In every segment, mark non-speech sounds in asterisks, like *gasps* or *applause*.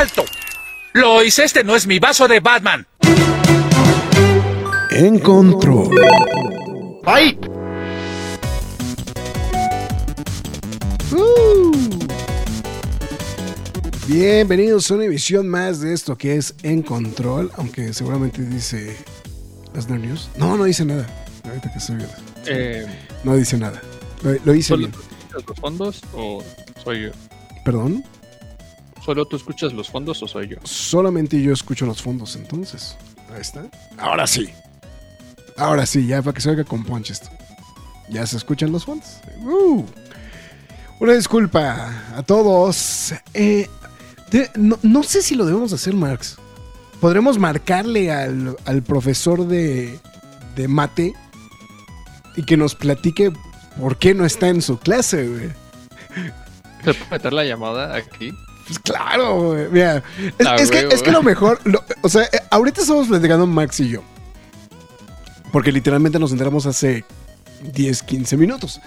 ¡Alto! Lois, este no es mi vaso de Batman. En control. ¡Ay! Uh. Bienvenidos a una emisión más de esto que es En Control, aunque seguramente dice las News. No, no dice nada. Ahorita que estoy viendo. Eh, no dice nada. Lo, lo hice ¿Solo bien. los fondos o soy yo? Perdón. ¿Solo tú escuchas los fondos o soy yo? Solamente yo escucho los fondos entonces. Ahí está. Ahora sí. Ahora sí, ya para que se oiga con punch esto. Ya se escuchan los fondos. Uh. Una disculpa a todos. Eh, de- no, no sé si lo debemos hacer, Marx. Podremos marcarle al, al profesor de, de mate y que nos platique por qué no está en su clase, güey. ¿Te puedo meter la llamada aquí? Pues claro, güey. Mira, es, Ah, es que, es que lo mejor, lo- o sea, eh, ahorita estamos platicando Max y yo. Porque literalmente nos enteramos hace 10, 15 minutos.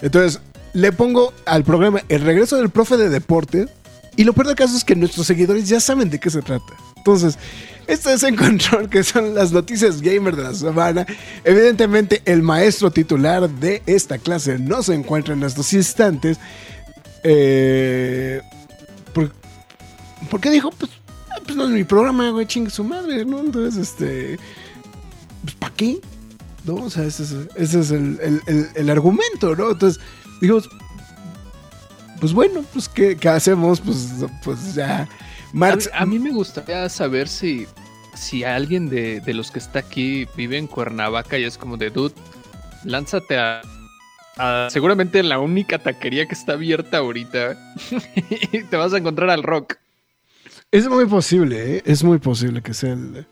Entonces, le pongo al programa el regreso del profe de deporte. Y lo peor del caso es que nuestros seguidores ya saben de qué se trata. Entonces, esto es en control, que son las noticias gamer de la semana. Evidentemente, el maestro titular de esta clase no se encuentra en estos instantes. Eh, por, ¿Por qué dijo? Pues, ah, pues no es mi programa, güey, chingue su madre, ¿no? Entonces, este. Pues, ¿para qué? ¿No? O sea, ese es, ese es el, el- el- argumento, ¿no? Entonces, dijimos. Pues bueno, pues, ¿qué, qué hacemos? Pues, pues ya. A, Marx. a mí me gustaría saber si, si alguien de, de los que está aquí vive en Cuernavaca y es como de dude, lánzate a, a seguramente la única taquería que está abierta ahorita y *laughs* te vas a encontrar al rock. Es muy posible, ¿eh? Es muy posible que sea el.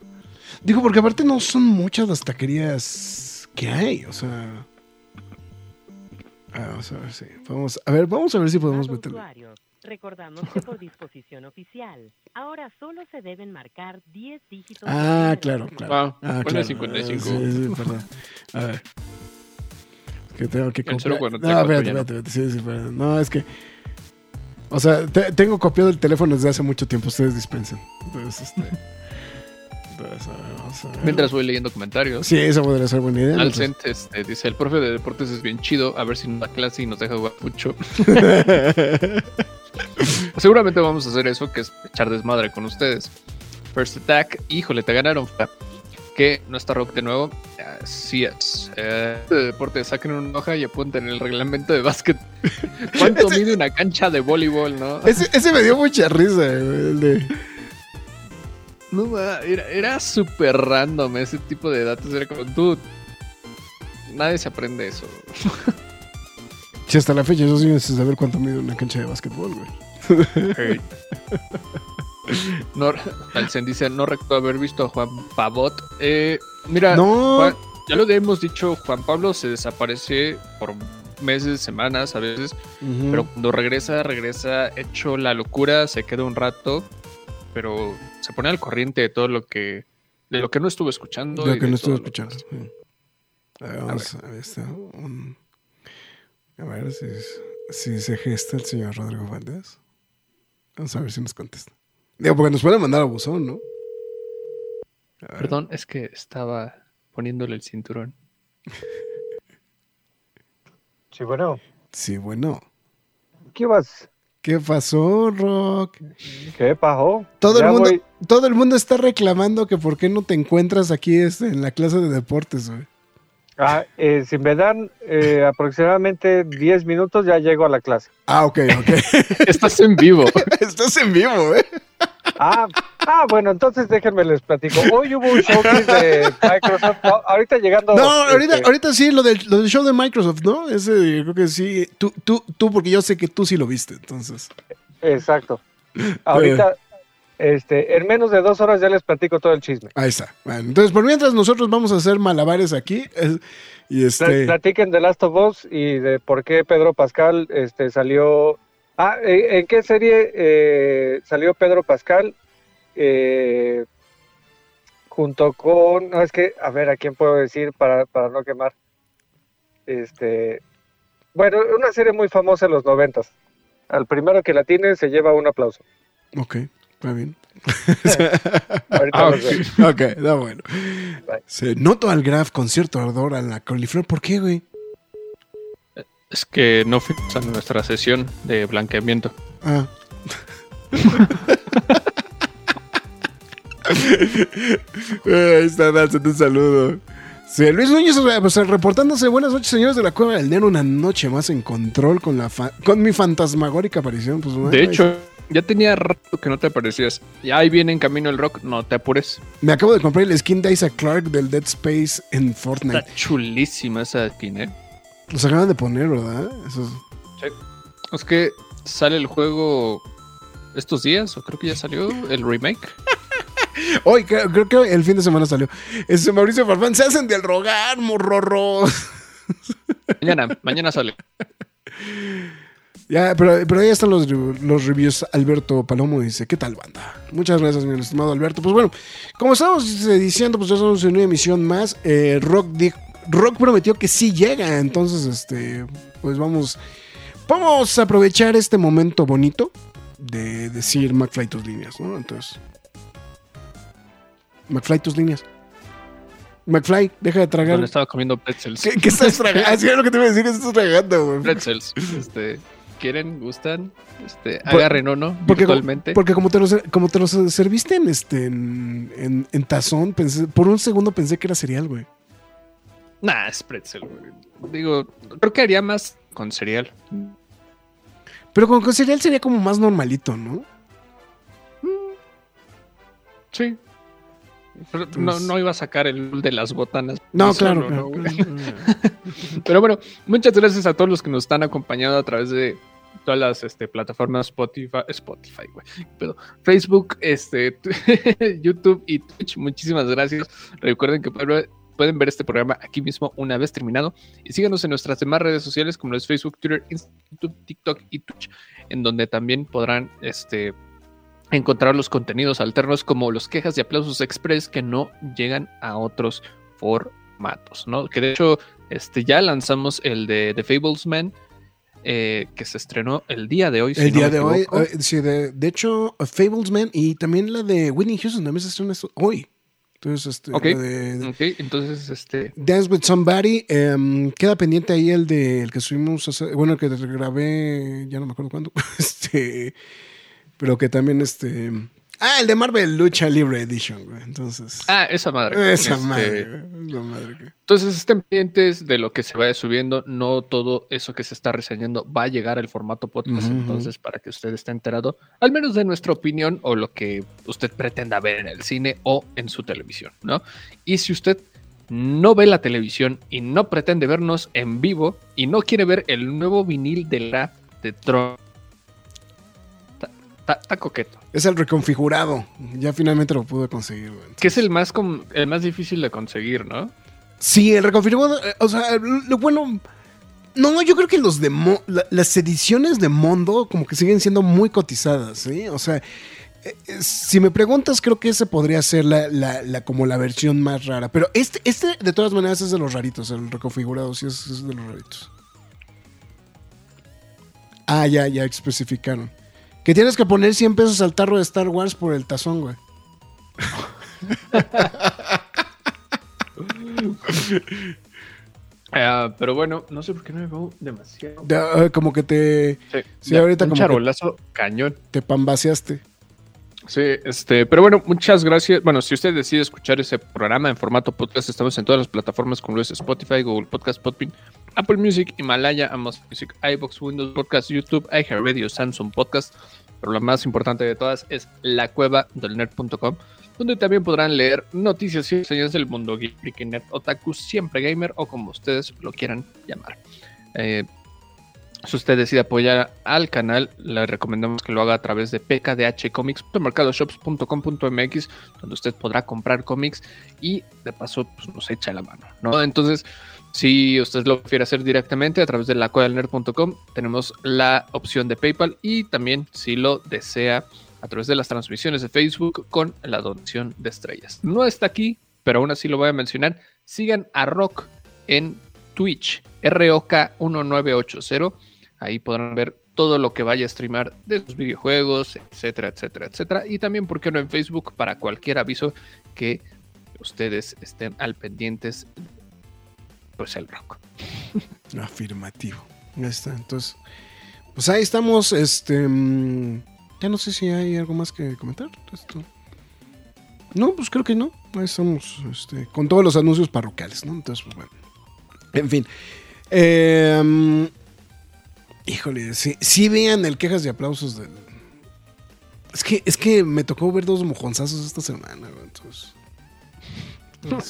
Digo, porque aparte no son muchas las taquerías que hay, o sea. Ah, vamos a ver si. Vamos, a ver, vamos a ver si podemos Recordamos que por disposición oficial, ahora solo se deben marcar 10 dígitos. de Ah, claro, claro. Ah, Ah, claro. 55. Sí, sí, perdón. A ver. Que tengo que El cuando No, espérate, espérate, espérate. Sí, sí, perdón. No, es que. O sea, te- tengo copiado el teléfono desde hace mucho tiempo. Ustedes dispensen. Entonces, este. Entonces, vamos a ver. Mientras voy leyendo comentarios. Sí, eso podría ser buena idea. Alcent este, dice, el profe de deportes es bien chido, a ver si nos da clase y nos deja jugar mucho. *laughs* Seguramente vamos a hacer eso, que es echar desmadre con ustedes. First Attack, híjole, te ganaron. Que no está rock de nuevo. Así es. Eh, de deporte, saquen una hoja y apunten el reglamento de básquet. *laughs* ¿Cuánto Ese- mide una cancha de voleibol, no? Ese, ese me dio mucha risa, güey, el de- No, era, era súper random ese tipo de datos. Era como, dude, nadie se aprende eso. Sí, hasta la fecha yo sí necesito saber cuánto mide una cancha de básquetbol, güey. Hey. *laughs* No, Alcen dice, no recuerdo haber visto a Juan Pavot. Eh, mira, No. Juan- ya lo hemos dicho, Juan Pablo se desaparece por meses, semanas a veces, pero cuando regresa, regresa hecho la locura, se queda un rato, pero se pone al corriente de todo lo que, de lo que no estuvo escuchando. Lo y que de no lo- escuchando. A ver, vamos a ver. está un- A ver si, si se gesta el señor Rodrigo Valdés. Vamos a ver si nos contesta. Digo, porque nos puede mandar a buzón, ¿no? A. Perdón, es que estaba poniéndole el cinturón. Sí, bueno. Sí, bueno. ¿Qué vas? ¿Qué pasó, Rock? ¿Qué pasó? Todo el mundo, voy- todo el mundo está reclamando que por qué no te encuentras aquí este, en la clase de deportes, güey. Ah, eh, si me dan eh, aproximadamente 10 minutos, ya llego a la clase. Ah, ok, ok. *laughs* Estás en vivo. *laughs* Estás en vivo, ¿eh? Ah, ah, bueno, entonces déjenme les platico. Hoy hubo un showcase de Microsoft. No, ahorita llegando. No, ahorita, este, ahorita sí, lo del, lo del show de Microsoft, ¿no? Ese creo que sí. Tú, tú, tú, porque yo sé que tú sí lo viste, entonces. Exacto. Ahorita, este, en menos de dos horas ya les platico todo el chisme. Ahí está. Bueno, entonces, por mientras nosotros vamos a hacer malabares aquí. y este. Platiquen de Last of Us y de por qué Pedro Pascal este, salió. Ah, ¿en en qué serie eh, salió Pedro Pascal? Eh, junto con. No, es que, a ver, ¿a quién puedo decir para, para no quemar? Este. Bueno, una serie muy famosa en los noventas. Al primero que la tiene se lleva un aplauso. Ok, está bien. *laughs* Ahorita Ah, ok, está bueno. Bye. Se noto al Graf con cierto ardor a la coliflor. ¿Por qué, güey? Es que no fuimos a nuestra sesión de blanqueamiento. Ah. *laughs* Ahí está, dándote un saludo. Sí, Luis Núñez pues, reportándose. Buenas noches, señores de la Cueva del Nero. Una noche más en control con la fa- con mi fantasmagórica aparición. Pues, bueno, De hecho, ya tenía rato que no te aparecías. Y ahí viene en camino el rock, no te apures. Me acabo de comprar el skin de Isaac Clark del Dead Space en Fortnite. Está chulísima esa skin, ¿eh? Los acaban de poner, ¿verdad? Eso es- Es que sale el juego estos días, o creo que ya salió el remake. *laughs* Hoy, creo, creo que el fin de semana salió. Ese Mauricio Farfán, se hacen del rogar, morrorros. *laughs* Mañana, mañana sale. Ya, pero, pero ahí están los, los reviews. Alberto Palomo dice, ¿qué tal, banda? Muchas gracias, mi estimado Alberto. Pues bueno, como estábamos eh, diciendo, pues ya estamos en una emisión más. Eh, Rock, di- Rock prometió que sí llega, entonces, este, pues vamos, vamos a aprovechar este momento bonito de decir McFly tus líneas, ¿no? Entonces, McFly tus líneas. McFly, deja de tragar. Donde estaba comiendo pretzels. ¿Qué, qué estás tragando? *laughs* Así es lo que te iba a decir, ¿qué estás tragando, güey? Pretzels. Este, ¿Quieren? ¿Gustan? Este, Por- agarren uno Porque, virtualmente. porque como te los, como te los serviste en este en, en- en tazón, pensé, por un segundo pensé que era cereal, güey. Nah, es pretzel, güey. Digo, creo que haría más con cereal. Pero con, con cereal sería como más normalito, ¿no? Sí. Pero no, no iba a sacar el de las botanas. No, Solo, claro, ¿no, claro, güey? claro. *laughs* Pero bueno, muchas gracias a todos los que nos están acompañando a través de todas las este, plataformas Spotify, Spotify, güey, pero Facebook, este, *laughs* YouTube y Twitch. Muchísimas gracias. Recuerden que pueden pueden ver este programa aquí mismo una vez terminado y síganos en nuestras demás redes sociales como es Facebook, Twitter, Instagram, TikTok y Twitch, en donde también podrán este encontrar los contenidos alternos como los quejas y aplausos express que no llegan a otros formatos, ¿no? Que de hecho este, ya lanzamos el de The Fablesman, eh, que se estrenó el día de hoy. El día de hoy, eh, sí, de, de hecho, Fablesman y también la de Whitney Houston también se estrena esto- hoy. Entonces, este, Ok. de entonces, este, Dance with Somebody, em, queda pendiente ahí el de el que subimos, hace- bueno, el que grabé, ya no me acuerdo cuándo, *laughs* este, pero que también, este, ah, el de Marvel Lucha Libre Edition, güey, entonces, ah, esa madre. esa Este, madre, güey, esa madre, güey. Entonces estén pendientes de lo que se vaya subiendo. No todo eso que se está reseñando va a llegar al formato podcast. Entonces, para que usted esté enterado, al menos de nuestra opinión o lo que usted pretenda ver en el cine o en su televisión, ¿no? Y si usted no ve la televisión y no pretende vernos en vivo y no quiere ver el nuevo vinil de la de Tron, está- coqueto. Es el reconfigurado, ya finalmente lo pude conseguir, güey. Que es el más, com- el más difícil de conseguir, ¿no? Sí, el reconfigurado, eh, o sea, lo bueno. No, yo creo que los de Mo- la- las ediciones de Mondo como que siguen siendo muy cotizadas, ¿sí? O sea, eh, eh, si me preguntas, creo que ese podría ser la, la- la- como la versión más rara. Pero este, este, de todas maneras, es de los raritos, el reconfigurado, sí es, es de los raritos. Ah, ya, ya especificaron. Que tienes que poner 100 pesos al tarro de Star Wars por el tazón, güey. Ah, *laughs* pero bueno, no sé por qué no me veo demasiado. De- ah, como que te, Sí, ya, ahorita un como que- charolazo cañón. te pambaseaste. Sí, este, pero bueno, muchas gracias. Bueno, si usted decide escuchar ese programa en formato podcast, estamos en todas las plataformas como lo es Spotify, Google Podcast, Podbean, Apple Music, Himalaya, Amazon Music, iBox, Windows Podcast, YouTube, iHeartRadio, Samsung Podcast. Pero la más importante de todas es la cueva del nerd.com, donde también podrán leer noticias y reseñas del mundo geek, nerd, otaku, siempre gamer o como ustedes lo quieran llamar. Eh, Si usted decide apoyar al canal, le recomendamos que lo haga a través de pkdhcomics.mercadoshops.com.mx, donde usted podrá comprar cómics y de paso pues, nos echa la mano, ¿no? Entonces, si usted lo prefiere hacer directamente a través de lacodelnerd.com, tenemos la opción de PayPal y también si lo desea a través de las transmisiones de Facebook con la donación de estrellas. No está aquí, pero aún así lo voy a mencionar. Sigan a Rock en Twitch, ROK1980. Ahí podrán ver todo lo que vaya a streamar de sus videojuegos, etcétera, etcétera, etcétera. Y también, ¿por qué no en Facebook? Para cualquier aviso que ustedes estén al pendientes, pues el rock. Afirmativo. Ya está. Entonces, pues ahí estamos. Este. mm, Ya no sé si hay algo más que comentar. Esto. No, pues creo que no. Ahí estamos este, con todos los anuncios parroquiales, ¿no? Entonces, pues bueno. En fin. Eh, mm, híjole, sí, sí vean el quejas y aplausos del. Es que, es que me tocó ver dos mojonzazos esta semana, güey, entonces. *laughs* Bueno.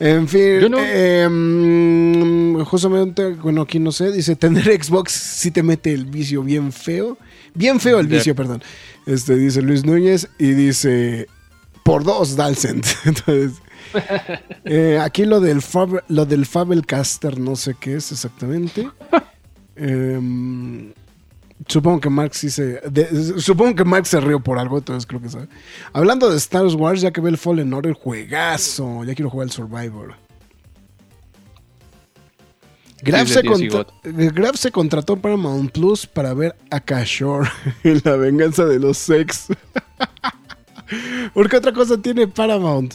En fin, no- eh, mm, justamente, bueno, aquí no sé, dice, tener Xbox sí te mete el vicio bien feo. Bien feo el vicio, perdón. Este, dice Luis Núñez y dice, por dos, Dalcent. *laughs* Entonces, eh, aquí lo del, Fab, lo del Fabelcaster, no sé qué es exactamente. *laughs* Em, supongo que Marx sí se. de- supongo que Marx se rió por algo, entonces creo que sabe. Hablando de Star Wars, ya que ve el Fallen Order, juegazo. Ya quiero jugar el Survivor. Graf, Sí, se de 10 y contra- Graf se contrató Paramount Plus para ver a Kashore *laughs* en la venganza de los sex. *laughs* ¿Por qué otra cosa tiene Paramount?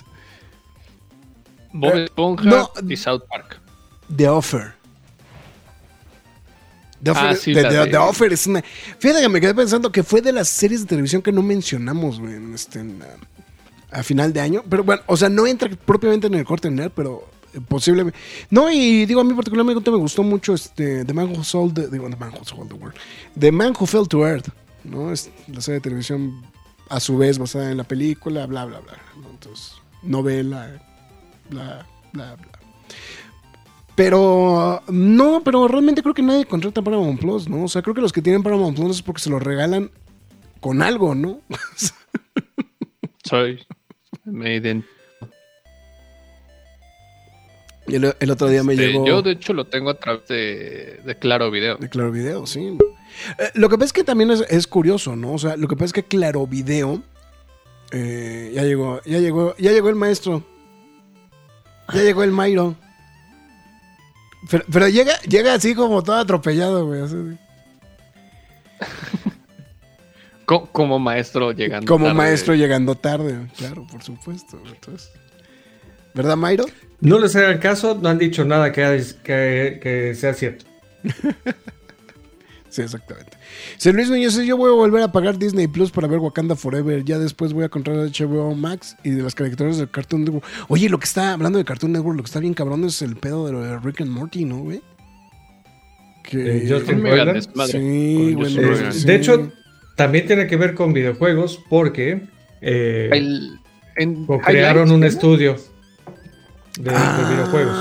Bob Eh, Esponja no. y South Park. The Offer. The Offer, Ah, sí, de- The Offer es una. Fíjate que me quedé pensando que fue de las series de televisión que no mencionamos, güey, en este, en, ah, a final de año. Pero bueno, o sea, no entra propiamente en el corte nerd, pero eh, posiblemente. No, y digo, a mí particularmente me gustó mucho este The Man Who Sold the, digo, The Man Who Sold the World. The Man Who Fell to Earth, ¿no? Es la serie de televisión a su vez basada en la película, bla, bla, bla. ¿no? Entonces, novela, bla, bla, bla. Pero no, pero realmente creo que nadie contrata Paramount Plus, ¿no? O sea, creo que los que tienen Paramount Plus es porque se lo regalan con algo, ¿no? Soy. Me ident- Y el, el otro día me Este, llegó Yo, de hecho, lo tengo a través de, de Claro Video. de Claro Video, sí. Eh, lo que pasa es que también es, es curioso, ¿no? O sea, lo que pasa es que Claro Video eh, ya llegó, ya llegó, ya llegó el maestro. Ya llegó el Mairo. Pero, pero llega, llega así como todo atropellado, güey. así. *laughs* Co- como maestro llegando. Como tarde. maestro llegando tarde, claro, por supuesto. Entonces, ¿Verdad, Mayro? No les hagan caso, no han dicho nada que, que, que sea cierto. *laughs* Sí, exactamente. Si Luis Núñez, yo voy a volver a pagar Disney Plus para ver Wakanda Forever. Ya después voy a comprar HBO Max y de las caricaturas del Cartoon Network. Oye, lo que está hablando de Cartoon Network, lo que está bien cabrón es el pedo de lo de Rick and Morty, ¿no, güey? Que... Eh, Justin Roiland. Sí, Con güey. Justin no, Roiland. sí. De hecho, también tiene que ver con videojuegos porque eh, El- en crearon un estudio de, de Ah, videojuegos.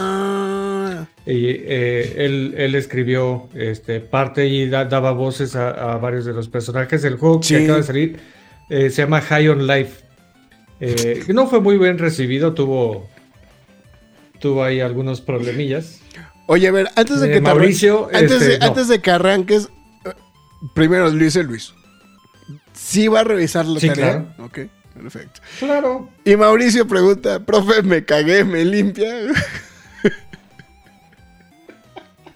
Y eh, él, él escribió este, parte y da- daba voces a, a varios de los personajes. El juego Sí. que acaba de salir eh, se llama High on Life. Eh, no fue muy bien recibido, tuvo, tuvo ahí algunos problemillas. Oye, a ver, antes de que te Mauricio, antes, de, este, no. antes de que arranques, primero lo dice Luis. Sí va a revisar la Sí, tarea. claro. Ok, perfecto. Claro. Y Mauricio pregunta, profe, me cagué, me limpia. *laughs*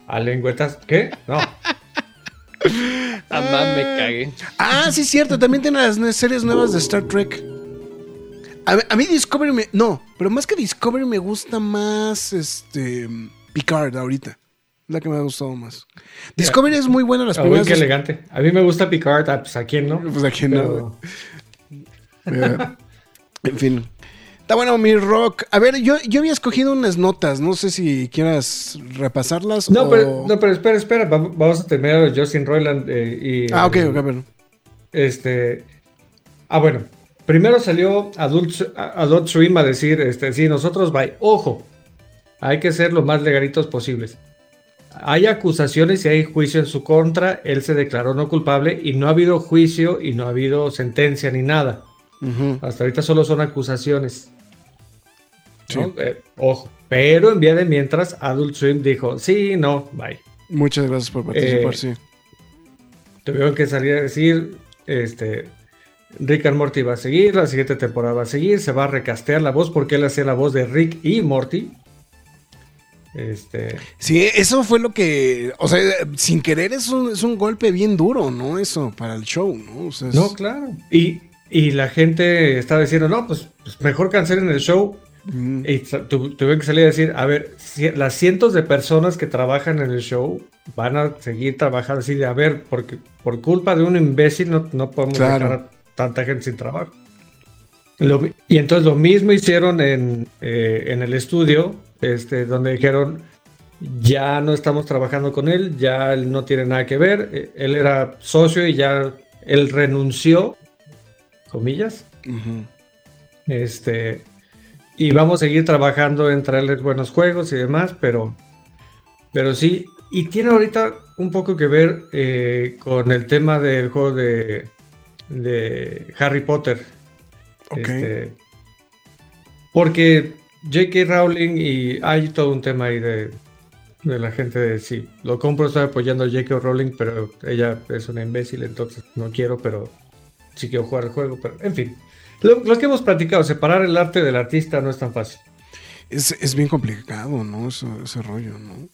A lengüetas. ¿Qué? No. *laughs* Ah, man, me cagué. Ah, sí, cierto. También tiene las series nuevas de Star Trek. A, a mí Discovery me... No, pero más que Discovery me gusta más este Picard ahorita. La que me ha gustado más. Discovery es muy buena las Ah, uy, primeras... qué dos- elegante. A mí me gusta Picard. ah, Pues a quién no. Pues a quién no, Pero- *laughs* Eh, en fin. Está bueno, mi rock. A ver, yo, yo había escogido unas notas. No sé si quieras repasarlas. No, o- pero, no, pero espera, espera. va- Vamos a terminar Justin Roiland eh, y. Ah, ok, eh, ok, ver. Este. Ah, bueno. Primero salió Adult, Adult Swim a decir, este, sí, nosotros, bye. Ojo, hay que ser lo más legalitos posibles. hay acusaciones y hay juicio en su contra, él se declaró no culpable y no ha habido juicio y no ha habido sentencia ni nada. Hasta ahorita solo son acusaciones. Eh, ojo, pero en vía de mientras, Adult Swim dijo, sí, no, bye. Muchas gracias por participar, Eh, sí. Tuvieron que salir a decir, este, Rick and Morty va a seguir, la siguiente temporada va a seguir, se va a recastear la voz porque él hacía la voz de Rick y Morty. Este, Sí, eso fue lo que, o sea, sin querer es un, es un golpe bien duro, ¿no? Eso, para el show, ¿no? O sea, es- no, claro. Y, y la gente estaba diciendo, no, pues, pues mejor cancelen el show. Y tu- tuve que salir a decir, a ver, si- las cientos de personas que trabajan en el show van a seguir trabajando así de, a ver, porque por culpa de un imbécil no, no podemos Claro. dejar a tanta gente sin trabajo. Lo y entonces lo mismo hicieron en, eh, en el estudio, este, donde dijeron, ya no estamos trabajando con él, ya él no tiene nada que ver, eh, él era socio y ya él renunció, comillas, este, y vamos a seguir trabajando en traerles buenos juegos y demás, pero, pero sí, y tiene ahorita un poco que ver eh, con el tema del juego de, de Harry Potter. Este, porque J.K. Rowling y hay todo un tema ahí de, de la gente de sí, lo compro, estoy apoyando a J.K. Rowling, pero ella es una imbécil, entonces no quiero, pero sí quiero jugar el juego, pero en fin. Lo, lo que hemos platicado, separar el arte del artista no es tan fácil. Es, es bien complicado, ¿no? Eso- ese rollo, ¿no?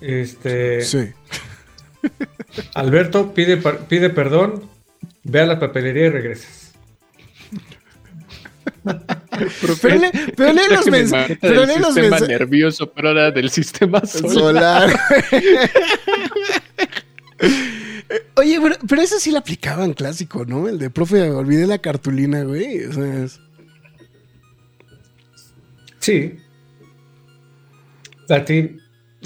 Este, Sí. Alberto pide, pide perdón, ve a la papelería y regresas. *laughs* Pero lee, pero lee los mensajes. Pero lee los sistema mensajes. nervioso, pero ahora del sistema solar. Solar. *laughs* Oye, pero, pero ese sí lo aplicaban clásico, ¿no? El de profe, olvidé la cartulina, güey. O sea, es- Sí. A ti,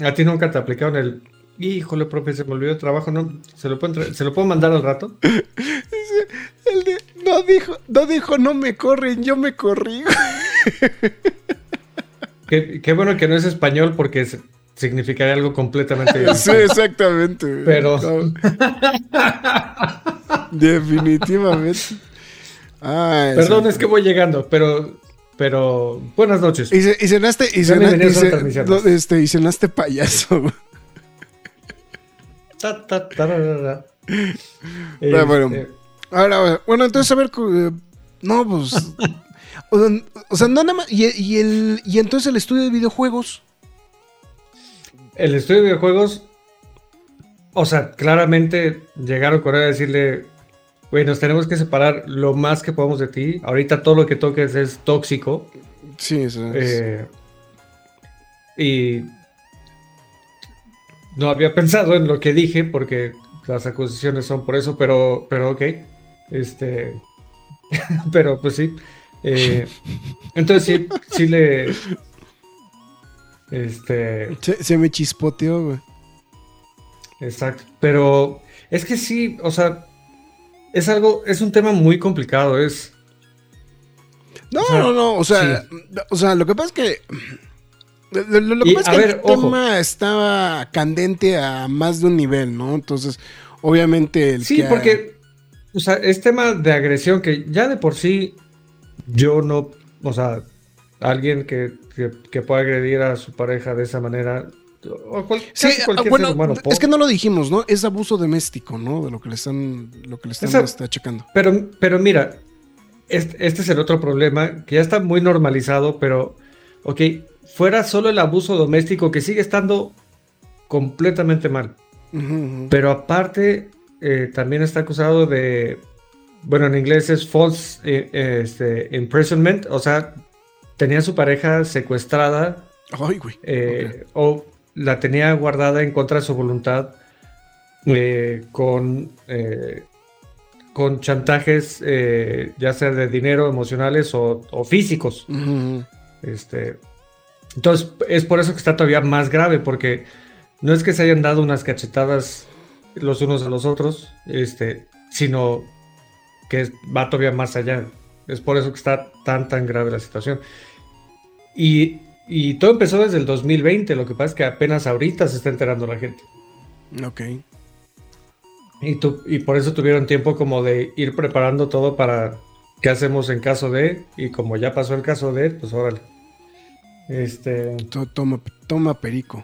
a ti nunca te aplicaron el. Híjole, profe, se me olvidó el trabajo, ¿no? ¿Se lo puedo, entre- ¿se lo puedo mandar al rato? *laughs* el de, no dijo, no dijo, no me corren, yo me corrí. Qué, qué bueno que no es español porque es- significaría algo completamente *laughs* Sí, distinto. exactamente. Pero-. *laughs* Definitivamente. Ay, Perdón, sí. es que voy llegando, pero, pero buenas noches. Y, y cenaste, y, cena- no, este, y cenaste payaso. Ta, ta, tararara. Ah, bueno. Este, Ahora, bueno, entonces a ver, eh, no, pues, *laughs* o, sea, o sea, no nada más, y, y el, y entonces el estudio de videojuegos, El estudio de videojuegos, o sea, claramente llegaron con él a decirle, güey, nos tenemos que separar lo más que podamos de ti. Ahorita todo lo que toques es tóxico. sí, eso es- Eh, y no había pensado en lo que dije porque las acusaciones son por eso, pero, pero ok. Este, *laughs* pero pues sí. Eh, entonces sí, sí le... Este, se, se me chispoteó, güey. Exacto. Pero es que sí, o sea, es algo, es un tema muy complicado. Es, No, O sea, no, no, o sea, o sea, lo que pasa es que lo, que Y, pasa es que ver, el ojo. tema estaba candente a más de un nivel, ¿no? Entonces, obviamente el sí, que- porque, o sea, es tema de agresión que ya de por sí yo no, o sea, alguien que, que, que pueda agredir a su pareja de esa manera, o cual- Sí, ah, cualquier bueno, ser humano, es que no lo dijimos, ¿no? Es abuso doméstico, ¿no? De lo que le están, lo que le están Esa- este, achacando. Pero, pero mira, este, este es el otro problema, que ya está muy normalizado, pero, ok, fuera solo el abuso doméstico que sigue estando completamente mal. Pero aparte, eh, también está acusado de, bueno, en inglés es false eh, eh, este, imprisonment, o sea, tenía a su pareja secuestrada Ay, güey. eh, o la tenía guardada en contra de su voluntad eh, con, eh, con chantajes, eh, ya sea de dinero, emocionales o, o físicos. Este, entonces, es por eso que está todavía más grave, porque no es que se hayan dado unas cachetadas los unos a los otros, este, sino que va todavía más allá. Es por eso que está tan, tan grave la situación. Y Y todo empezó desde el 2020, lo que pasa es que apenas ahorita se está enterando la gente. Ok. Y, tu- y por eso tuvieron tiempo como de ir preparando todo para qué hacemos en caso de, y como ya pasó el caso de, pues órale. Este, To- Toma, toma perico.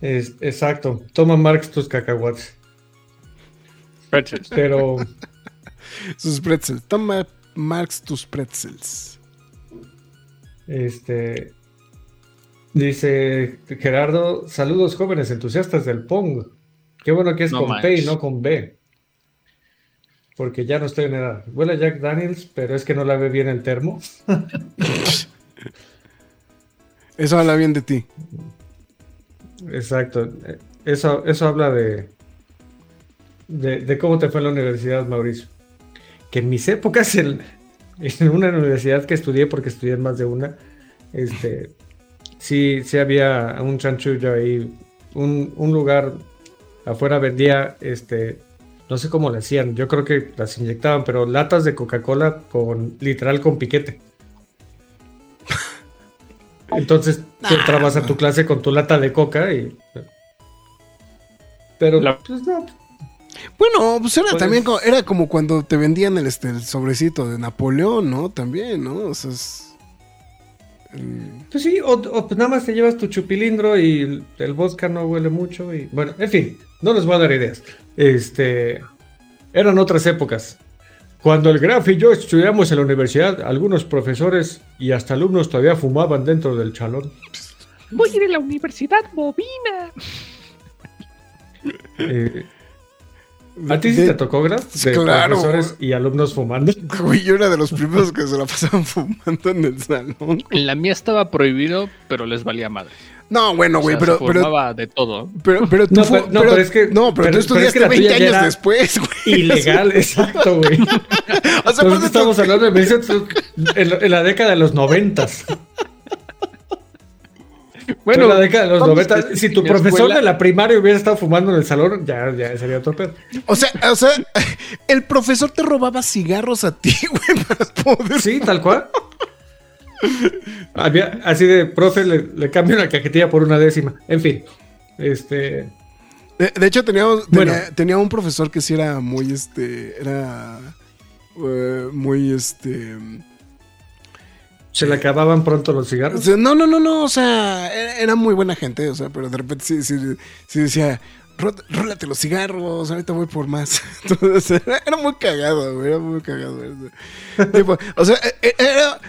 es, exacto. Toma Marx tus cacahuates. Pero *laughs* Sus pretzels. Toma, Marx, tus pretzels. Este dice Gerardo, saludos jóvenes entusiastas del Pong. Qué bueno que es No con P y no con B. Porque ya no estoy en edad. Huele a Jack Daniels, pero es que no la ve bien el termo. *laughs* Eso habla bien de ti. Exacto. Eso, eso habla de, de, de cómo te fue en la universidad, Mauricio. Que en mis épocas, en, en una universidad que estudié, porque estudié en más de una, este, sí, sí había un chanchullo ahí, un, un lugar afuera vendía, este, no sé cómo le hacían, yo creo que las inyectaban, pero latas de Coca-Cola con, literal, con piquete. Entonces tú entrabas a tu clase con tu lata de coca y... Pero, La- pues no, Bueno, pues era Pues- también como, era como cuando te vendían el, este, el sobrecito de Napoleón, ¿no? También, ¿no? O sea, es- el- Pues sí, o, o pues nada más te llevas tu chupilindro y el, el vodka no huele mucho y bueno, en fin, no les voy a dar ideas. Este, eran otras épocas. Cuando el Graf y yo estudiamos en la universidad, algunos profesores y hasta alumnos todavía fumaban dentro del chalón. Voy a ir a la universidad bobina. Eh, ¿A ti sí de- te tocó, Graf? De Claro. profesores y alumnos fumando. *laughs* Güey, yo era de los primeros que se la pasaban *laughs* fumando en el salón. En la mía estaba prohibido, pero les valía madre. No, bueno, O güey, sea, pero, se pero, fumaba de todo. pero, pero tú No, pero- no, pero es que- no, pero, pero- tú pero es que estudiaste la 20 tuya ya años después, güey. *laughs* Ilegal, exacto, güey. O sea, aparte estamos hablando de en, la- en la década de los noventas. Bueno, en la década de los ¿dónde noventas. está Si tu profesor escuela? de la primaria hubiera estado fumando en el salón, ya, ya sería otro pedo. O sea, o sea, el profesor te robaba cigarros a ti, *laughs* güey, para poder. Sí, tal cual. Había, así de, profe, le, le cambio una cajetilla por una décima. En fin, este. De, de hecho, teníamos, Bueno. tenía, tenía un profesor que sí era muy, este, era eh, muy, este... Se le acababan pronto los o cigarros. sea, no, no, no, no, o sea, era, era muy buena gente, o sea, pero de repente sí, sí, sí decía, "Ró- rólate los cigarros, ahorita voy por más. *laughs* Entonces, era, muy cagado, güey, era muy cagado. Tipo, o sea, eh, eh, era...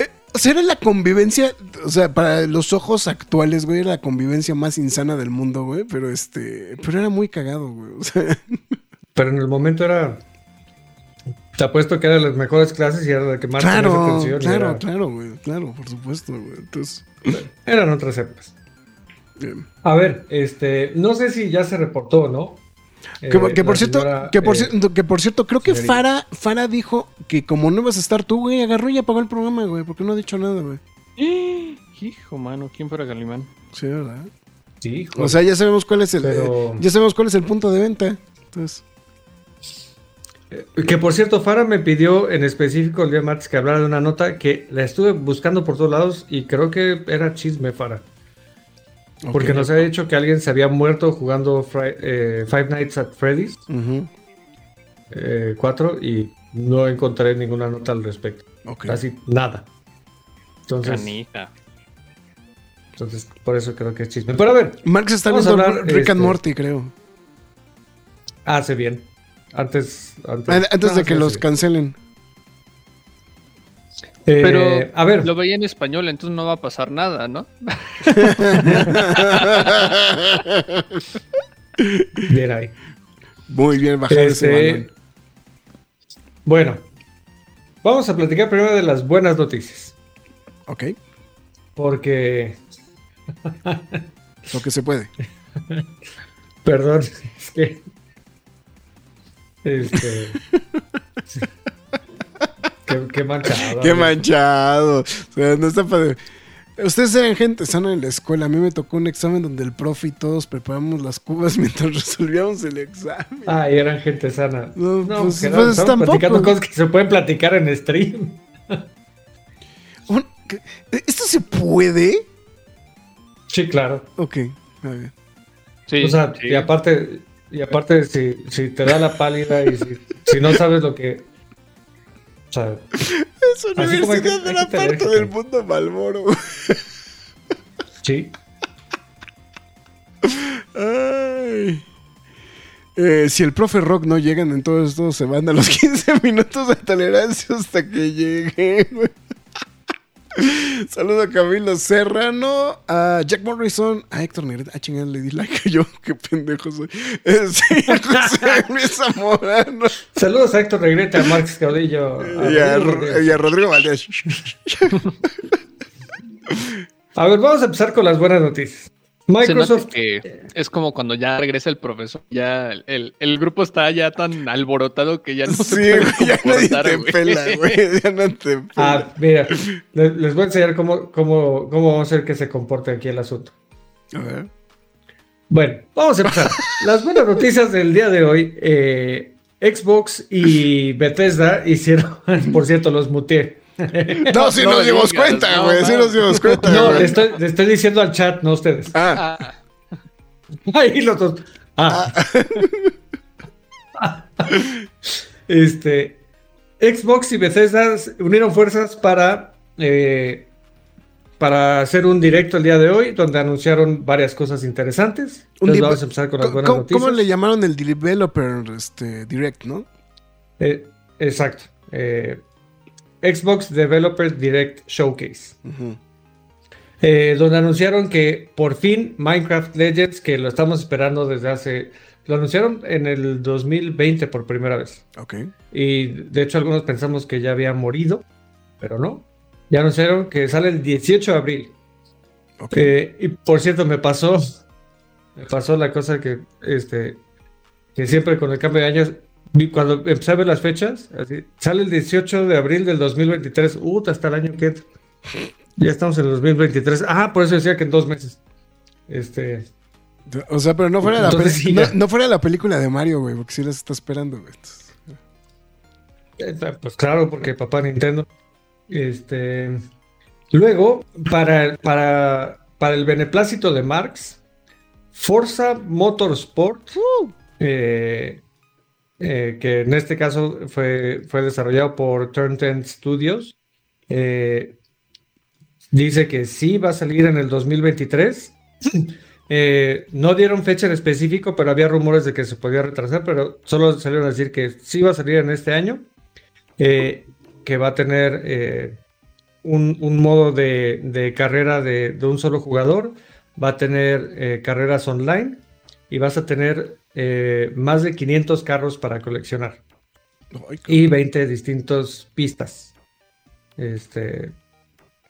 eh, O sea, era la convivencia, o sea, para los ojos actuales, güey, era la convivencia más insana del mundo, güey, pero este, pero era muy cagado, güey, o sea... Pero en el momento era. Te apuesto que era de las mejores clases y era la que más Claro, atención. claro, era- claro, güey, claro, por supuesto, güey. Entonces, Eran otras épocas. bien. A ver, este, no sé si ya se reportó, ¿no? que, Eh, que por la cierto, señora, que por, eh, cierto, que por cierto, creo que señorita. Fara, Fara dijo que como no ibas a estar tú, güey, agarró y apagó el programa, güey, porque no ha dicho nada, güey. *gasps* Hijo, mano, ¿quién fuera Galimán? Sí, ¿verdad? Sí, joder. O sea, ya sabemos cuál es el, Pero- eh, ya sabemos cuál es el punto de venta. Entonces, Que por cierto, Fara me pidió en específico el día martes que hablara de una nota que la estuve buscando por todos lados y creo que era chisme, Fara. Porque nos había dicho que alguien se había muerto jugando Fri- eh, Five Nights at Freddy's Ujú, 4 y no encontré ninguna nota al respecto. ok. Casi nada. Entonces, Canija. entonces, por eso creo que es chisme. Pero a ver, Marx está viendo hablar, Rick este, and Morty, creo. hace bien. Antes, antes, An- Antes no, de que sí, los sí. cancelen. Eh, Pero a ver, lo veía en español, entonces no va a pasar nada, ¿no? *laughs* bien ahí. Muy bien, bajar ese Este, bueno, vamos a platicar primero de las buenas noticias. Ok, Porque, lo que se puede. *laughs* perdón, es que. Este. qué, qué manchado. Qué amigo. manchado. O sea, no está padre. Ustedes eran gente sana en la escuela. A mí me tocó un examen donde el profe y todos preparamos las cubas *laughs* mientras resolvíamos el examen. Ah, y eran gente sana. No, No, pues, pues, estamos tampoco. platicando cosas que se pueden platicar en stream. ¿Esto se puede? Sí, claro. Ok, a ver. Sí, o sea, sí. y aparte, y aparte si, si te da la pálida y si, si no sabes lo que... O sea, Es que- universidad de la parte que- del mundo Malboro. sí. Ay. Eh, si el profe Rock no llegan, entonces todos se van a los 15 *laughs* minutos de tolerancia hasta que llegue. Güey. *laughs* Saludo a Camilo Serrano, a Jack Morrison, a Héctor Negrete. Ah, chingada, le di like yo. *laughs* Qué pendejo soy. *laughs* Sí, a José Luis Zamorano Saludos a Héctor Regrete, a Marx Caudillo. a a, y a Rodrigo Valdés. A ver, vamos a empezar con las buenas noticias. Microsoft que es como cuando ya regresa el profesor, ya el, el grupo está ya tan alborotado que ya no Sí, se puede *laughs* güey, ya nadie te pela, güey. Ya no te pela. Ah, mira, les, les voy a enseñar cómo, cómo, cómo vamos a hacer que se comporte aquí el asunto. A ver. Bueno, vamos a empezar. Las buenas noticias del día de hoy. eh, Xbox y Bethesda hicieron, *laughs* por cierto, los muteé. No, si no nos dimos digas, cuenta, no, güey. Sí no. nos dimos cuenta. No, güey. le estoy, le estoy diciendo al chat, no a ustedes. Ah, Ah, *laughs* Ahí los dos. Ah. *laughs* este. Xbox y Bethesda unieron fuerzas para. eh, para hacer un directo el día de hoy, donde anunciaron varias cosas interesantes. Un Entonces vamos a empezar con las ¿Cómo, buenas cómo- noticias. cómo le llamaron el developer este, direct, no? Eh, exacto. Eh, Xbox Developers Direct Showcase. Eh, donde anunciaron que por fin Minecraft Legends, que lo estamos esperando desde hace. Lo anunciaron en el 2020 por primera vez. Ok. Y de hecho, algunos pensamos que ya había morido, pero no. Ya anunciaron que sale el 18 de abril. ok. Eh, y por cierto, me pasó. Me pasó la cosa que. Este. Que siempre con el cambio de años. Cuando empecé a ver las fechas, así, sale el 18 de abril del 2023. Uh, hasta el año que entra. Ya estamos en el 2023. Ah, por eso decía que en dos meses. Este. O sea, pero no fuera, la, Entonces, sí, no, fuera la película de Mario, güey, porque sí las está esperando, güey. Eh, Pues claro, porque papá Nintendo. Este. Luego, para, para, para el beneplácito de Marx, Forza Motorsport, eh, eh, que en este caso fue, fue desarrollado por Turn 10 Studios, eh, dice que sí va a salir en el 2023. *laughs* Eh, no dieron fecha en específico, pero había rumores de que se podía retrasar, pero solo salieron a decir que sí va a salir en este año, eh, que va a tener eh, un, un modo de, de carrera de, de un solo jugador, va a tener carreras online y vas a tener eh, más de 500 carros para coleccionar ay, y 20 distintas pistas. Este,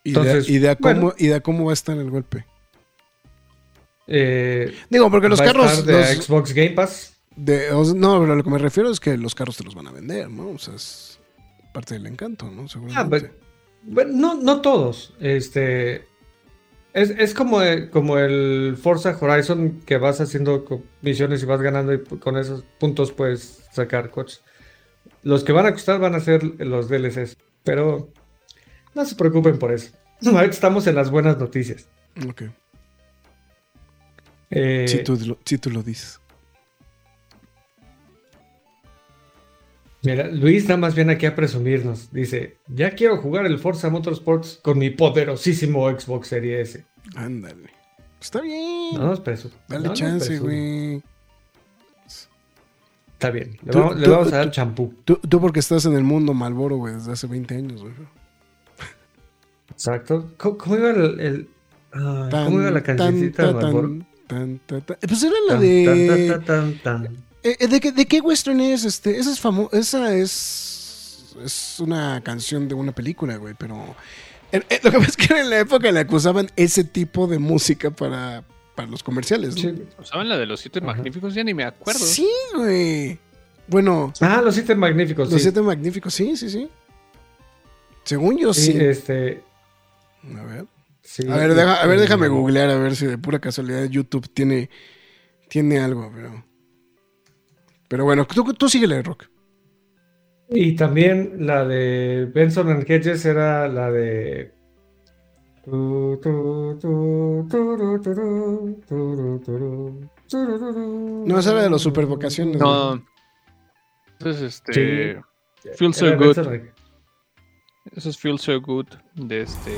idea, entonces, idea cómo, bueno. idea cómo va a estar el golpe. eh, Digo, porque los carros. de los- Xbox Game Pass. de- no, pero lo que me refiero es que los carros te los van a vender, ¿no? O sea, es parte del encanto, ¿no? Ah, Seguramente. bueno, no, no todos. Este es, es como, el- como el Forza Horizon que vas haciendo misiones y vas ganando y con esos puntos puedes sacar coches. Los que van a costar van a ser los DLCs, pero no se preocupen por eso. *laughs* Ahorita estamos en las buenas noticias. Ok. Eh, Si tú, si tú lo dices. Mira, Luis nada más viene aquí a presumirnos. Dice, ya quiero jugar el Forza Motorsports con mi poderosísimo Xbox Series S. Ándale. Está bien. No nos presume. Dale no chance, güey. Está bien. Le Tú- vamos, le tú- vamos a dar tú- champú. Tú, tú porque estás en el mundo Malboro, güey, desde hace 20 años, güey. Exacto. ¿Cómo, cómo iba el, el- Tan, ¿Cómo iba la cancioncita de tan, tan. Eh, Pues era la de... Eh, eh, ¿De, qué, ¿De qué western es este? Esa es famosa. Esa es. Es una canción de una película, güey, pero. eh, eh, lo que pasa es que era en la época en la que usaban ese tipo de música para, para los comerciales, ¿no? Sí. ¿Saben la de los siete Ajá. magníficos? Ya ni me acuerdo. Sí, güey. Bueno, Ah, los siete magníficos. los sí. siete magníficos, sí, sí, sí. Según yo, Sí, sí. este. A ver. sí, A ver, deja- a ver, este, déjame googlear a ver si de pura casualidad YouTube tiene, tiene algo, pero. Pero bueno, tú, tú síguele, Rock. Y también la de Benson and Hedges era la de. No, esa era de los supervocaciones. güey. No. Entonces, este. Sí. Feel so Era good. Benson- Eso es Feel So Good de este.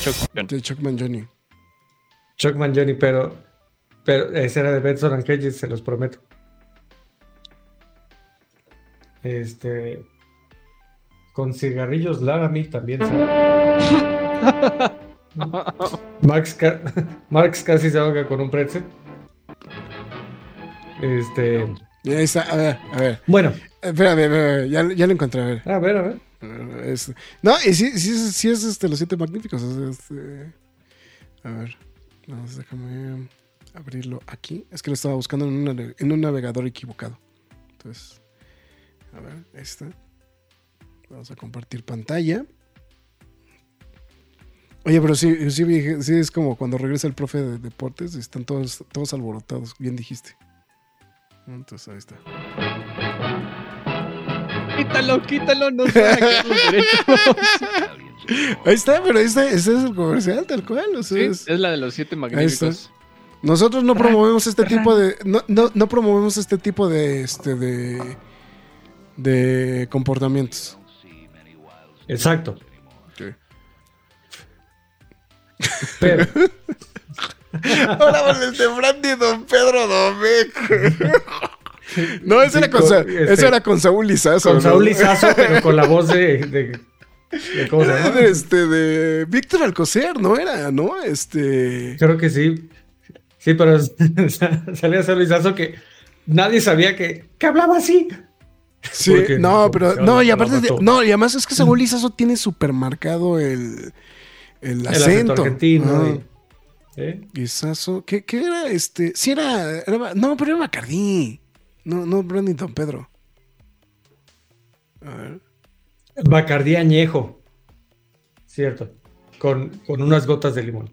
Chuck Gunn. De Chuckman Johnny. Chuckman Johnny, pero, pero ese era de Benson and Hedges, se los prometo. Este. Con cigarrillos Laramie también. ¿sabes? *laughs* Max, ca- Marx casi se ahoga con un pretzel. Este. Está, a ver, a ver. Bueno, Espérame, espérame, ya, ya lo encontré, a ver. a ver, a ver. Es- no, y sí, sí, es- sí es este, los siete magníficos. es este- a ver, vamos, déjame abrirlo aquí. Es que lo estaba buscando en un navegador equivocado. Entonces, a ver, ahí está. Vamos a compartir pantalla. Oye, pero sí, sí, es como cuando regresa el profe de deportes y están todos, todos alborotados, bien dijiste. Entonces ahí está. Quítalo, quítalo, no se. *laughs* Ahí está, pero ahí está, ese es el comercial, tal cual. o sea, Sí, es- es la de los siete magníficos. Nosotros no promovemos este tipo de. No, no, no promovemos este tipo de. Este, de. De comportamientos. Exacto. Pero, *laughs* Ahora con el de Brandy Don Pedro Domecq. No, ese, Sí, era con, este, ese era con Saúl Lizazo. con ¿no? Saúl Lizazo, pero con la voz de. de- de- ¿Cómo se Era llama? de, este, de Víctor Alcocer, ¿no? Era, ¿no? Este. Creo que sí. Sí, pero *laughs* salía Saúl Lizazo que nadie sabía que, que hablaba así. Sí, Porque no, no, pero. No, y aparte. de- no, y además es que Saúl Lizazo tiene súper marcado el. El El acento. acento argentino. Ah. y- ¿eh? Guisazo. ¿Qué, qué era este? Sí, era, era- No, pero era Bacardí. No, no, Brandy Don Pedro. A ver. Bacardí añejo. Cierto. Con, con unas gotas de limón.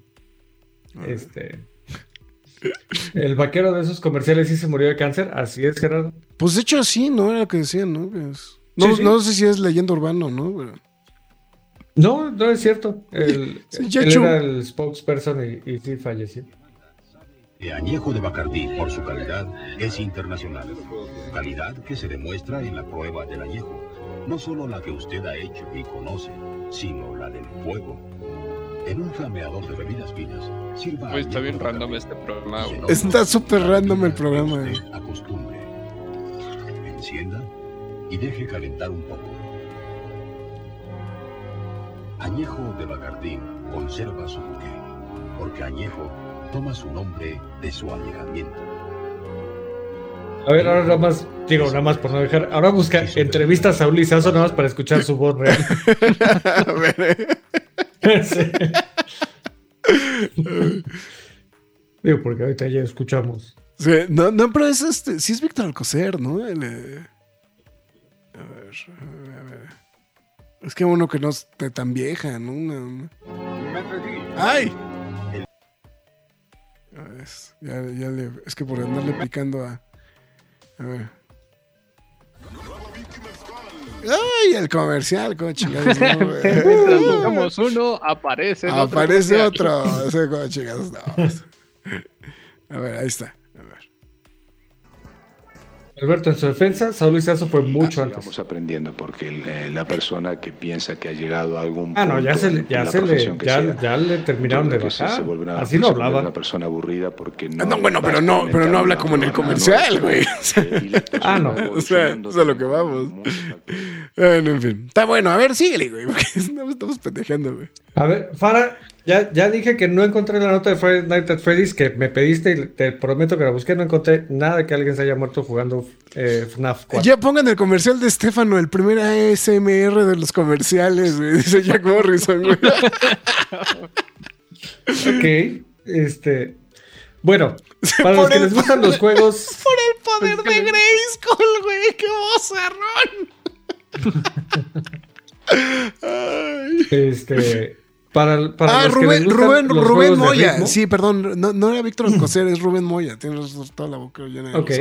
Este. El vaquero de esos comerciales sí se murió de cáncer. Así es, Gerardo. Pues de hecho sí, ¿no? Era lo que decían, ¿no? Que es- No, Sí, sí. no sé si es leyenda urbana o no, pero... No, no es cierto. El, *laughs* Sí, ya él era el spokesperson y, y sí falleció. El añejo de Bacardí, por su calidad, es internacional. Calidad que se demuestra en la prueba del añejo. No solo la que usted ha hecho y conoce, sino la del fuego. En un flameador de bebidas finas, sirva Güey, está bien random este programa. En Está súper random el programa, eh. acostumbre. Encienda y deje calentar un poco. Añejo de Bacardí conserva su buque, porque añejo toma su nombre de su añejamiento. A ver, ahora nada más, digo, nada más por no dejar. Ahora busca entrevista a Lizazo nada más para escuchar su voz real. *laughs* A ver, *laughs* Digo, porque ahorita ya escuchamos. no, no, pero es este... Sí es Víctor Alcocer, ¿no? Eh, A ver, a ver, a ver. Es que uno que no esté tan vieja, ¿no? ¡Ay! Es- ya, ya le... Es que por andarle picando a... A ver. ¡Ay! El comercial, ¿cómo chingados? no, *laughs* uno, aparece el otro Aparece *laughs* otro. Ese como chingados, no. A ver, ahí está. Alberto, en su defensa, Saúl Lizazo fue mucho antes. Vamos aprendiendo porque eh, la persona que piensa que ha llegado a algún Ah, no, ya se, le- ya se le, ya, sea, ya le terminaron de se- bajar. se vuelve una- Así no hablaba. una persona aburrida porque no. Ah, no, bueno, pero no- pero no habla como en el comercial, güey. *laughs* Ah, no. O sea, es a lo que vamos. Bueno, en fin. Está bueno. A ver, síguele, güey. Porque no *laughs* estamos pendejando, güey. A ver, Fara, ya, ya dije que no encontré la nota de Friday Night at Freddy's que me pediste y te prometo que la busqué. No encontré nada de que alguien se haya muerto jugando eh, FNAF 4. Ya pongan el comercial de Estefano, el primer ASMR de los comerciales, güey. Dice Jack Morrison, güey. *laughs* Ok, este. Bueno, para los que les gustan los juegos. *laughs* Por el poder de Grayskull, güey. ¡Qué vozarrón! *laughs* Ay. Este. Para, para Ah, Rubén, Rubén, Rubén Moya. Sí, perdón. No, no era Víctor Alcocer, es Rubén Moya. Tienes toda la boca llena de Ok.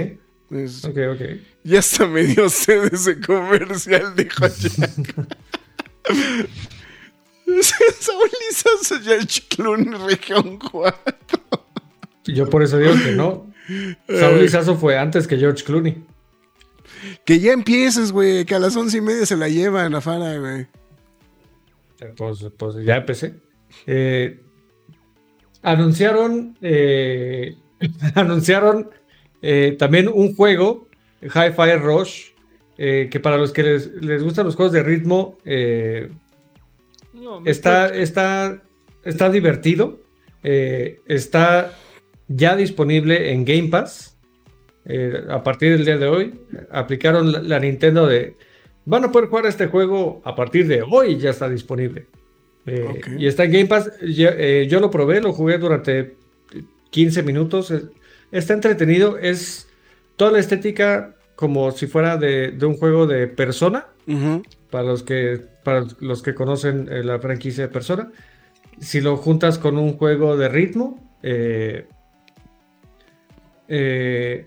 Es- ok, ok. Ya hasta me dio sed ese comercial, dijo Jack. *laughs* Saúl Lizazo, George Clooney, región 4. Yo por eso digo que no. *laughs* Saúl Lizazo fue antes que George Clooney. Que ya empieces, güey, que a las once y media se la llevan afuera, güey. Pues, pues ya empecé. Eh, anunciaron eh, *laughs* anunciaron eh, también un juego, Hi-Fi Rush, que para los que les, les gustan los juegos de ritmo, está, está, está divertido. está ya disponible en Game Pass. a partir del día de hoy, aplicaron la, la Nintendo de. Van a poder jugar este juego a partir de hoy, ya está disponible. Eh. Y está en Game Pass. Yo, eh, yo lo probé, lo jugué durante 15 minutos. Está entretenido. Es toda la estética como si fuera de, de un juego de persona. Para los que, para los que conocen eh, la franquicia de persona. Si lo juntas con un juego de ritmo. eh, eh,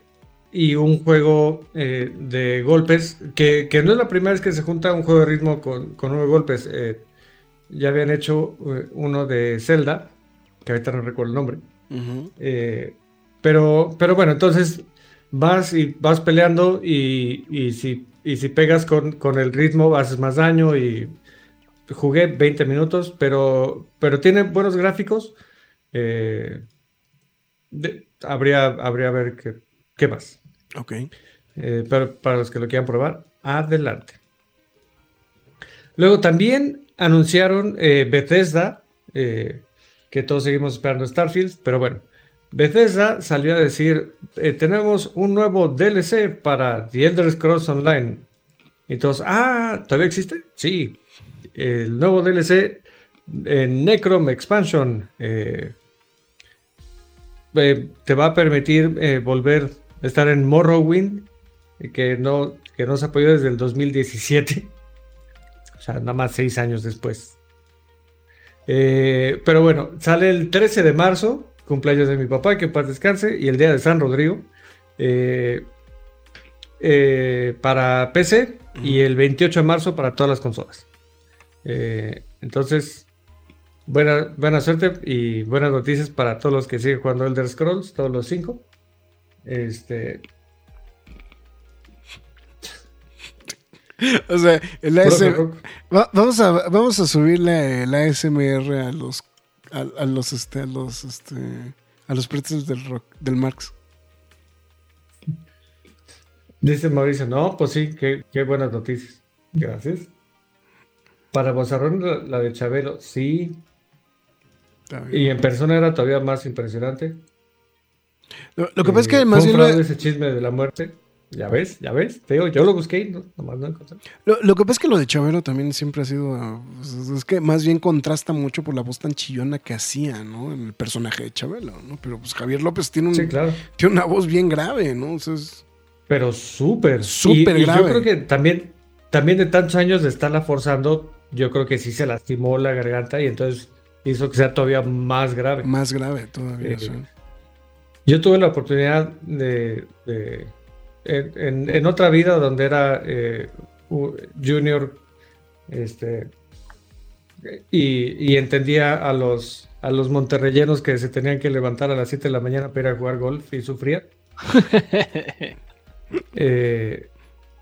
y un juego eh, de golpes, que, que no es la primera vez que se junta un juego de ritmo con, con uno de golpes. eh, ya habían hecho eh, uno de Zelda, que ahorita no recuerdo el nombre. Pero, pero bueno, entonces vas y vas peleando y, y si, y si pegas con, con el ritmo haces más daño y jugué 20 minutos, pero, pero tiene buenos gráficos. De- habría, habría ver qué, qué más. Ok. Eh, pero para los que lo quieran probar, adelante. Luego también anunciaron eh, Bethesda, eh, que todos seguimos esperando Starfield, pero bueno, Bethesda salió a decir, tenemos un nuevo DLC para The Elder Scrolls Online. Y todos, ah, ¿todavía existe? Sí. El nuevo DLC Necrom Expansion te va a permitir volver estar en Morrowind, que no, que no se apoyó desde el 2017. O sea, nada más seis años después. Eh, pero bueno, sale el 13 de marzo, cumpleaños de mi papá, que paz descanse, y el día de San Rodrigo. eh, eh, para PC y el 28 de marzo para todas las consolas. Entonces, buena, buena suerte y buenas noticias para todos los que siguen jugando Elder Scrolls, todos los cinco. Este, O sea, el ASMR. Va- vamos, a, vamos a subir la, la ASMR a los a, a los este a los este a los pretzels del rock del Marx. Dice Mauricio, no, pues sí, qué, qué buenas noticias. Gracias. Para Bozarrón, la, la de Chabelo, sí. Y en persona era todavía más impresionante. Lo, lo que pasa es Eh, que fue más bien lo, ese chisme de la muerte. Ya ves, ya ves. Te digo, yo lo busqué y no, nomás no encontré. lo- lo que pasa es que lo de Chabelo también siempre ha sido pues, es que más bien contrasta mucho por la voz tan chillona que hacía, ¿no? En el personaje de Chabelo, ¿no? Pero pues Javier López tiene un Sí, claro. tiene una voz bien grave, ¿no? O sea, es- Pero súper. Súper y grave. Yo creo que también, también de tantos años de estarla forzando, yo creo que sí se lastimó la garganta y entonces hizo que sea todavía más grave. más grave todavía. Eh, sí. Yo tuve la oportunidad de, de- en, otra vida donde era eh, junior, este, y, y entendía a los, a los monterreyenos que se tenían que levantar a las 7 de la mañana para ir a jugar golf y sufrían. *laughs* Eh,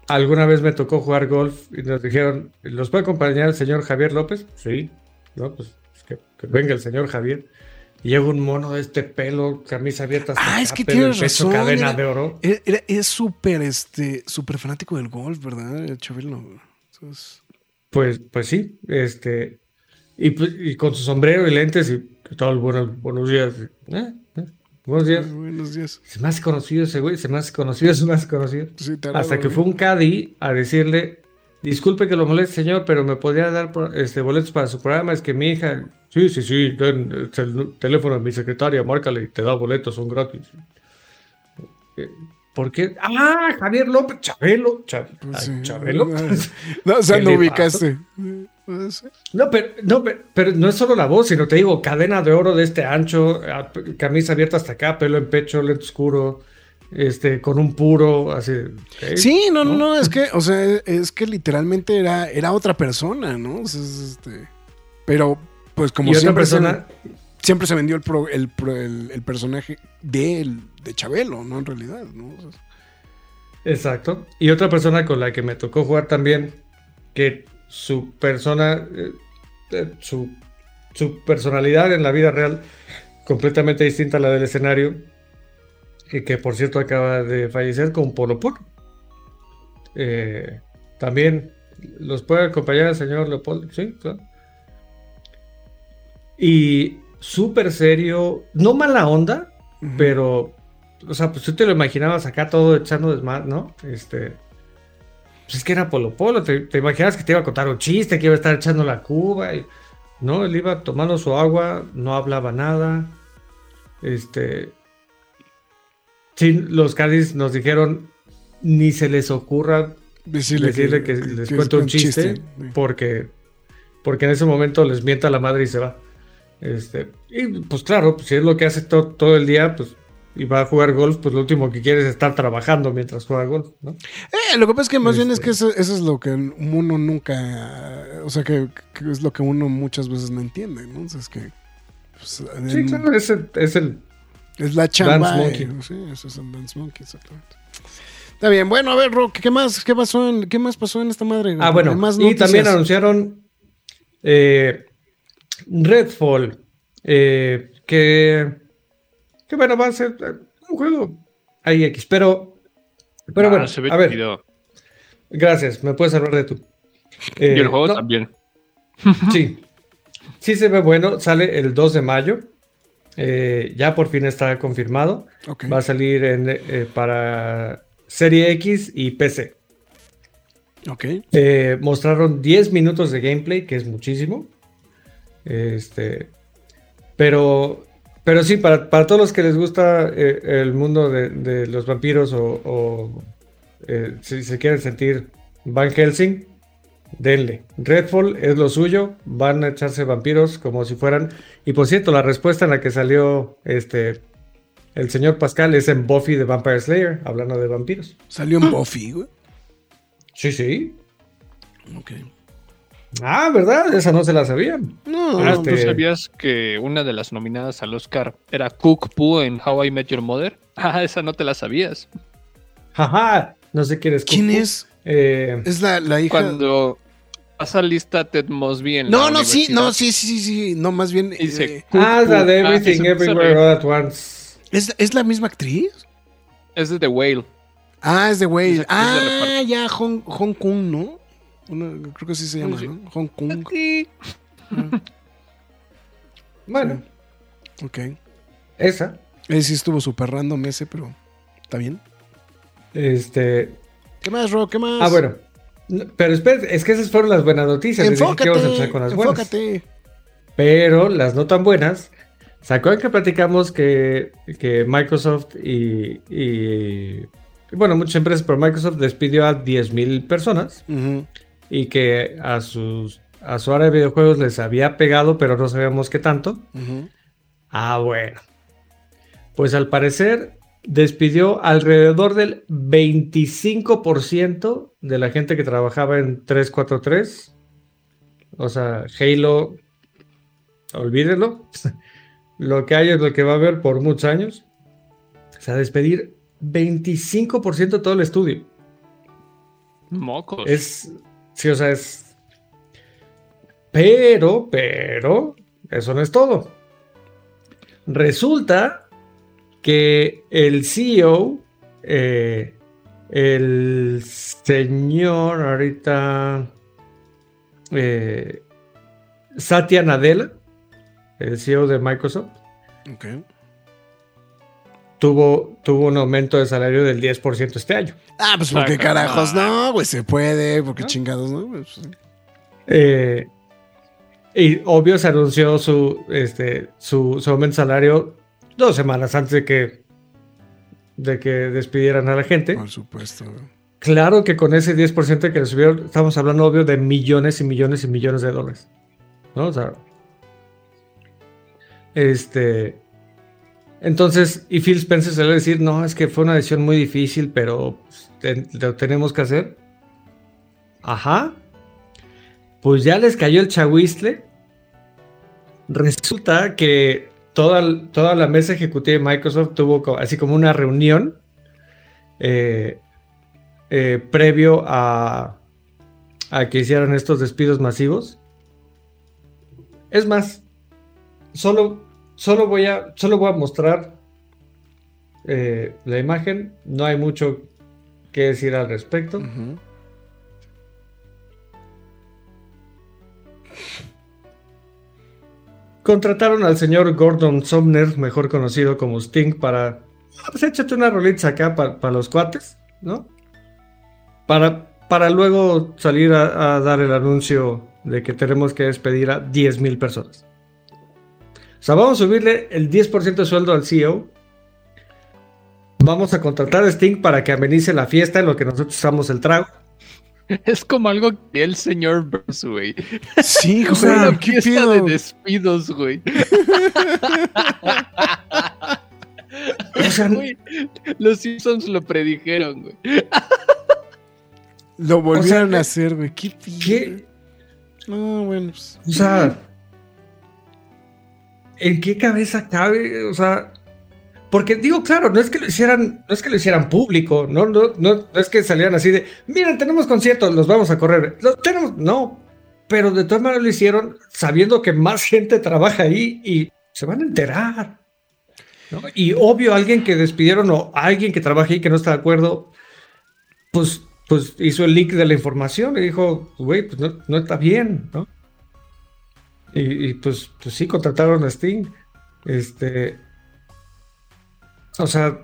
alguna vez me tocó jugar golf y nos dijeron, ¿los puede acompañar el señor Javier López? Sí, no, pues que, que venga el señor Javier. Y llega un mono de este pelo, camisa abierta hasta Ah, es que pecho, razón, cadena era- de oro. Era- era- es súper este súper fanático del golf, ¿verdad? El Chabelo. Entonces, Pues, pues sí, este, y, pues- y con su sombrero y lentes y ¿qué tal? Buenos, buenos días. Eh, eh, buenos días. buenos días. Se me hace conocido ese güey, se me hace conocido, se me hace conocido. Sí, tarado, Hasta que güey. fue un caddy a decirle, disculpe que lo moleste, señor, pero me podría dar este, boletos para su programa. Es que mi hija, sí, sí, sí, ten es el teléfono de mi secretaria, márcale y te da boletos, son gratis. Eh, ¿Por qué? Ah, Javier López, Chabelo, Cha- Pues sí. Chabelo. *laughs* No, o sea, ¿Qué no ubicaste. No, pero, no, pero, pero no es solo la voz, sino te digo, cadena de oro de este ancho, camisa abierta hasta acá, pelo en pecho, lente oscuro, este, con un puro, así. Sí, no, no, no, es que, *laughs* o sea, es que literalmente era, era otra persona, ¿no? O sea, es, este, Pero, pues como y siempre, persona, se, siempre se vendió el, pro- el, el- el personaje de, el- de Chabelo, ¿no? En realidad, ¿no? O sea, exacto. Y otra persona con la que me tocó jugar también, que su persona, eh, eh, su, su personalidad en la vida real, completamente distinta a la del escenario, y que por cierto acaba de fallecer con Polo Polo. Eh, también los puede acompañar el señor Leopoldo, sí, claro. Y súper serio, no mala onda, pero, o sea, pues tú te lo imaginabas acá todo echando desmadre, ¿no? Este. Pues es que era Polo Polo, te, te imaginabas que te iba a contar un chiste, que iba a estar echando la cuba, y, ¿no? Él iba tomando su agua, no hablaba nada. Este. Sí, los Cádiz nos dijeron, ni se les ocurra decirle, decirle que, les que cuente es un chiste, sí. porque, porque en ese momento les mienta la madre y se va. Este, y pues claro, pues, si es lo que hace to- todo el día, pues y va a jugar golf, pues lo último que quiere es estar trabajando mientras juega golf, ¿no? Eh, lo que pasa es que más bien es Este- que eso, eso es lo que uno nunca, o sea, que, que es lo que uno muchas veces no entiende, ¿no? O sea, es que pues, Sí, claro, es el, es el- es la chamba. Dance eh, sí, eso es el Dance Monkey, exactamente. Está bien, bueno, a ver, Rock, ¿qué más, qué pasó en, qué más pasó en esta madre? Ah, bueno, más y también anunciaron eh, Redfall, eh, que, que bueno, va a ser eh, un juego ahí X, pero, pero Ah, bueno, se ve a ver, gracias, me puedes hablar de tú. y el Eh, juego no, también. Sí. Sí se ve bueno. Sale el 2 de mayo. Eh, ya por fin está confirmado. Va a salir en, eh, para Serie X y PC. Ok. Eh, mostraron 10 minutos de gameplay, que es muchísimo. Este, pero, pero sí, para, para todos los que les gusta eh, el mundo de, de los vampiros o, o, eh, si se quieren sentir Van Helsing, denle. Redfall es lo suyo, van a echarse vampiros como si fueran. Y por cierto, la respuesta en la que salió este el señor Pascal es en Buffy de Vampire Slayer, hablando de vampiros. Salió en Buffy, güey. Sí, sí. Ok. Ah, ¿verdad? Esa no se la sabían. No, Ah, este- ¿Tú sabías que una de las nominadas al Oscar era Cook Poo en How I Met Your Mother? *laughs* Ah, esa no te la sabías. Jaja, no sé quién es. ¿quién es? Eh, Es la, la hija. Cuando pasa lista Ted Mosby en No, la no, sí, no, sí, sí, sí, sí. No, más bien. Dice, eh, Cook ah, la de Ah, Everything Everywhere. All at Once. ¿es, ¿Es la misma actriz? Es de The Whale. Ah, es de Whale. Ah, ya, Hong, Hong Kong, ¿no? Una- creo que así se llama, Sí. ¿no? Hong Kong. Bueno, Ok. esa. Ese sí estuvo súper random ese, pero está bien. Este. ¿Qué más, Rock? ¿Qué más? Ah, bueno. No, Pero espérate, es que esas fueron las buenas noticias. Les dije que Enfócate, íbamos a empezar con las buenas. enfócate. Pero las no tan buenas. ¿Se acuerdan que platicamos que, que Microsoft y, y- Bueno, muchas empresas, pero Microsoft despidió a 10.000 personas Ujú. Y que a, sus, a su área de videojuegos les había pegado, pero no sabíamos qué tanto. Ah, bueno. Pues al parecer despidió alrededor del 25% de la gente que trabajaba en 343. O sea, Halo, olvídenlo. *laughs* Lo que hay es lo que va a haber por muchos años. O sea, despedir 25% de todo el estudio. Mocos. Es, sí, o sea, es... Pero, pero, eso no es todo. Resulta que el CEO, eh, el señor ahorita, eh, Satya Nadella, el CEO de Microsoft. Tuvo, tuvo un aumento de salario del 10% este año. Ah, pues porque carajos, no, güey, se puede, porque chingados, ¿no? Pues, Eh, y obvio se anunció su, este, su, su aumento de salario dos semanas antes de que, de que despidieran a la gente. por supuesto. Claro que con ese 10% que le subieron, estamos hablando obvio de millones y millones y millones de dólares. ¿No? O sea. Este. Entonces, y Phil Spencer va a decir, no, es que fue una decisión muy difícil, pero pues, lo tenemos que hacer. Ajá. Pues ya les cayó el chahuistle resulta que toda, toda la mesa ejecutiva de Microsoft tuvo así como una reunión eh, eh, previo a que hicieran estos despidos masivos. Es más, solo, solo, voy, a, solo voy a mostrar eh, la imagen. No hay mucho que decir al respecto. Contrataron al señor Gordon Sumner, mejor conocido como Sting, para. "Ah, Pues échate una rolita acá para los cuates, ¿no? Para, para luego salir a, a dar el anuncio de que tenemos que despedir a 10.000 personas. O sea, vamos a subirle el 10% de sueldo al CEO. Vamos a contratar a Sting para que amenice la fiesta en lo que nosotros usamos el trago. *laughs* Es como algo que el señor Burns, güey. Sí, *laughs* O sea, güey, una ¿qué fiesta de pedo? despidos, güey. *laughs* O sea, Güey, Los Simpsons lo predijeron, güey. Lo volvieron sea, a hacer, güey. ¿Qué? ¿qué? No, bueno, pues. O sea, ¿en qué cabeza cabe? O sea, porque digo, claro, no es que lo hicieran, no es que lo hicieran público, no, no, no, no es que salieran así de, miren, tenemos conciertos, los vamos a correr. Los tenemos, no, pero de todas maneras lo hicieron sabiendo que más *laughs* gente trabaja ahí y se van a enterar. ¿no? Y obvio, alguien que despidieron o alguien que trabaja ahí que no está de acuerdo, pues, pues hizo el leak de la información y dijo, güey, pues no, no está bien, ¿no? Y, y, pues, pues sí, contrataron a Sting. Este. O sea,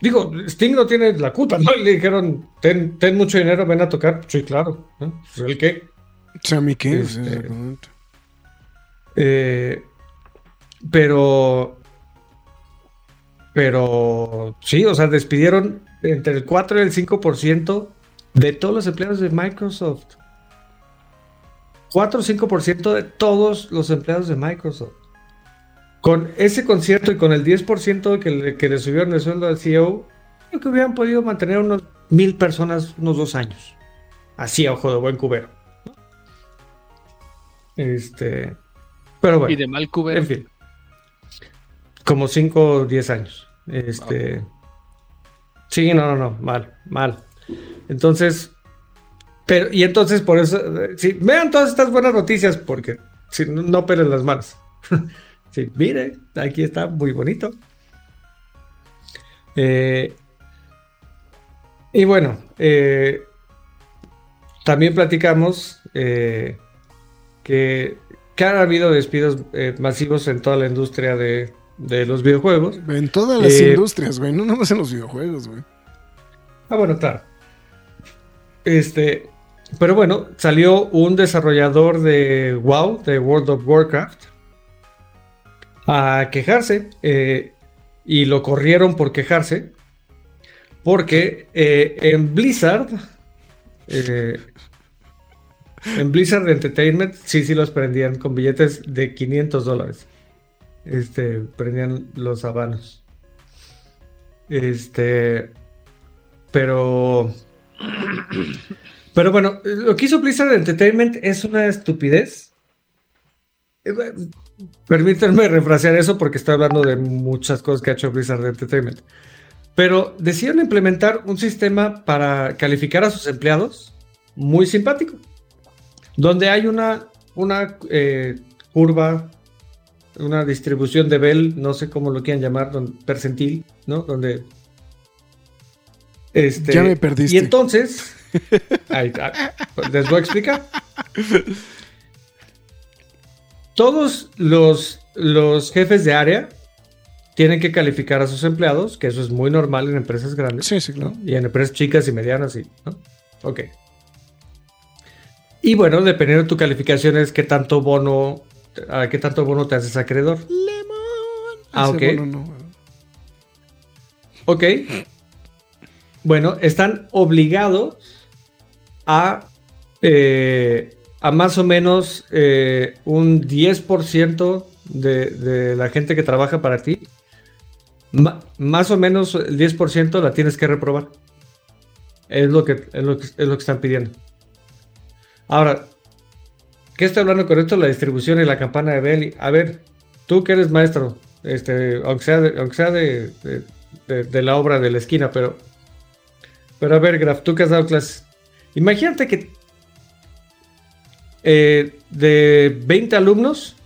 digo, Sting no tiene la culpa, ¿no? Y le dijeron, ten, ten mucho dinero, ven a tocar. Sí, claro. ¿no? Pues, ¿El qué? O sea, ¿a mí qué? Este-. Eh, pero. Pero sí, o sea, despidieron entre el 4 y el 5% de todos los empleados de Microsoft. 4 o 5% de todos los empleados de Microsoft. Con ese concierto y con el 10% que le, que le subieron el sueldo al CEO, creo que hubieran podido mantener unos mil personas unos dos años. Así a ojo de buen cubero. Este. Pero bueno. Y de mal cubero. En fin. Como 5 o 10 años. Este. Sí, no, no, no. Mal, mal. Entonces. Pero, y entonces por eso. eh, Sí, vean todas estas buenas noticias porque si no, no pelen las manos. *laughs* sí, mire, aquí está muy bonito. Eh, y bueno, eh, también platicamos eh, que, que han habido despidos masivos en toda la industria de, de los videojuegos. En todas las industrias, güey. No nomás en los videojuegos, güey. Ah, bueno, claro. Este, pero bueno, salió un desarrollador de WoW, de World of Warcraft, a quejarse eh, y lo corrieron por quejarse porque eh, en Blizzard, eh, en Blizzard Entertainment, sí, sí los prendían con billetes de 500 dólares. Este, prendían los habanos. Este, pero pero bueno, lo que hizo Blizzard Entertainment es una estupidez. Eh, Permítanme refrasear eso porque estoy hablando de muchas cosas que ha hecho Blizzard Entertainment. Pero decidieron implementar un sistema para calificar a sus empleados muy simpático. Donde hay una, una eh, curva, una distribución de Bell, no sé cómo lo quieran llamar, don- percentil, ¿no? Donde. Este, Ya me perdiste. Y entonces. Ahí, ah, les voy a explicar. Todos los, los jefes de área tienen que calificar a sus empleados, que eso es muy normal en empresas grandes. Sí, sí, claro. Y en empresas chicas y medianas, y, ¿no? Ok. Y bueno, dependiendo de tu calificación es qué tanto bono, a qué tanto bono te haces acreedor. Ah, Ese ok. bono no, güey. Ok. Bueno, están obligados a, eh, a más o menos eh, un 10% de, de la gente que trabaja para ti. Más o menos el 10% la tienes que reprobar. Es lo que, es lo que, están pidiendo. Ahora, ¿qué estoy hablando con esto? La distribución y la campana de Bell. A ver, tú que eres maestro, este, aunque sea, de, aunque sea de- de la obra de la esquina, pero, pero a ver, Graf, tú que has dado clases, imagínate que eh, de 20 alumnos,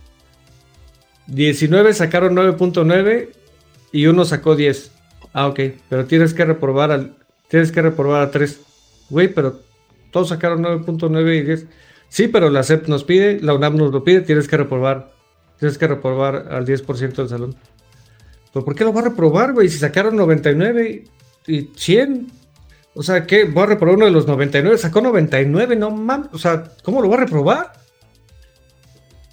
19 sacaron 9.9 y uno sacó 10. Ah, ok, pero tienes que reprobar al, tienes que reprobar a 3. Güey, pero todos sacaron 9.9 y 10. Sí, pero la CEP nos pide, la UNAM nos lo pide, tienes que reprobar. Tienes que reprobar al 10% del salón. ¿Pero por qué lo va a reprobar, güey? Si sacaron 99 y y 100. O sea, ¿qué? ¿Va a reprobar uno de los 99? Sacó 99, no mames. O sea, ¿cómo lo va a reprobar?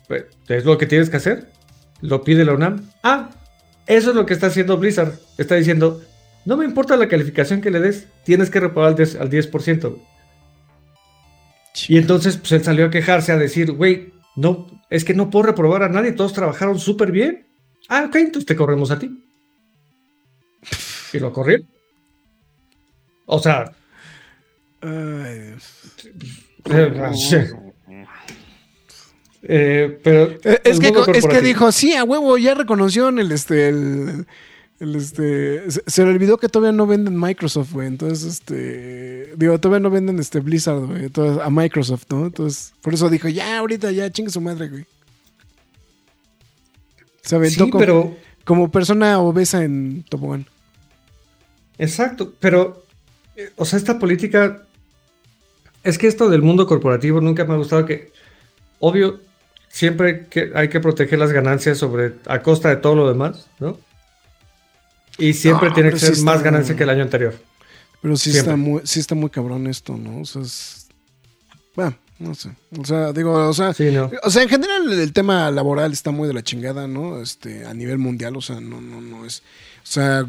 Pues, es lo que tienes que hacer. Lo pide la UNAM. Ah, eso es lo que está haciendo Blizzard. Está diciendo, no me importa la calificación que le des, tienes que reprobar al 10%. al 10%. Y entonces pues, él salió a quejarse, a decir, güey, no, es que no puedo reprobar a nadie, todos trabajaron súper bien. Ah, ok, entonces te corremos a ti. Y lo corrieron. O sea, Ay, Dios. eh, pero Eh, Es que, es que dijo, sí, a huevo, ya reconoció el, este, el, el, este, se, se le olvidó que todavía no venden Microsoft, güey, entonces, este, digo, todavía no venden este Blizzard, güey, entonces, a Microsoft, ¿no? Entonces, por eso dijo, ya, ahorita, ya, chingue su madre, güey. Se aventó Sí, como, pero como persona obesa en tobogán. Exacto, pero, o sea, esta política, es que esto del mundo corporativo nunca me ha gustado que, obvio, siempre que hay que proteger las ganancias sobre, a costa de todo lo demás, ¿no? Y siempre No, tiene que sí ser más ganancia que el año anterior. Pero sí Siempre. está, muy, sí está muy cabrón esto, ¿no? O sea, es... Bueno, no sé. O sea, digo, o sea... Sí, ¿no? O sea, en general el tema laboral está muy de la chingada, ¿no? Este, a nivel mundial, o sea, no, no, no es. O sea,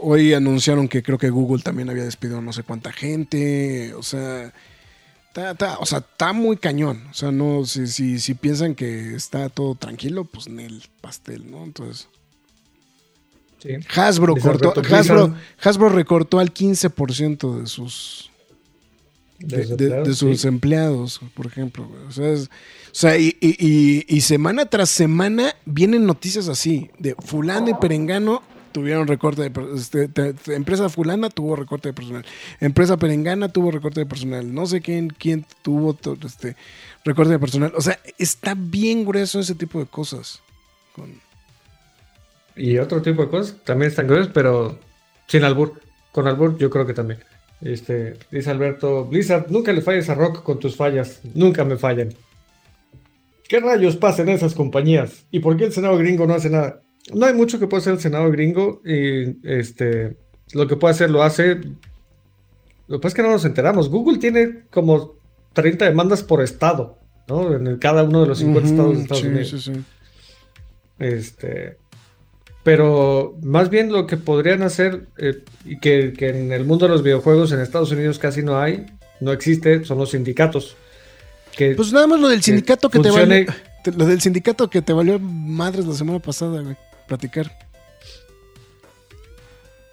hoy anunciaron que creo que Google también había despedido no sé cuánta gente. O sea, está, está- o sea, está muy cañón. O sea, no, si, si, si piensan que está todo tranquilo, pues en el pastel, ¿no? Entonces. Sí. Hasbro cortó, Hasbro, Hasbro recortó al 15% de sus De sus sí. empleados, por ejemplo. O sea, es- o sea, y, y- y- y semana tras semana vienen noticias así, de fulano y perengano tuvieron recorte de este, te- te- empresa fulana tuvo recorte de personal, empresa perengana tuvo recorte de personal, no sé quién quién tuvo to- este recorte de personal. O sea, está bien grueso ese tipo de cosas. Y otro tipo de cosas también están gruesas, pero sin albur. Con albur yo creo que también. Este, dice Alberto, Blizzard, nunca le falles a Rock con tus fallas. Nunca me fallan. ¿Qué rayos pasa en esas compañías? ¿Y por qué el Senado gringo no hace nada? No hay mucho que pueda hacer el Senado gringo y este, lo que puede hacer lo hace. Lo que pasa es que no nos enteramos. Google tiene como 30 demandas por estado, ¿no? En el- cada uno de los 50 estados de Estados sí, Unidos. sí, sí. Este, pero más bien lo que podrían hacer, eh, y que, que en el mundo de los videojuegos en Estados Unidos casi no hay, no existe, son los sindicatos. Que, Pues nada más lo del sindicato que te funcione- valió. Lo del sindicato que te valió madres la semana pasada, güey. Platicar.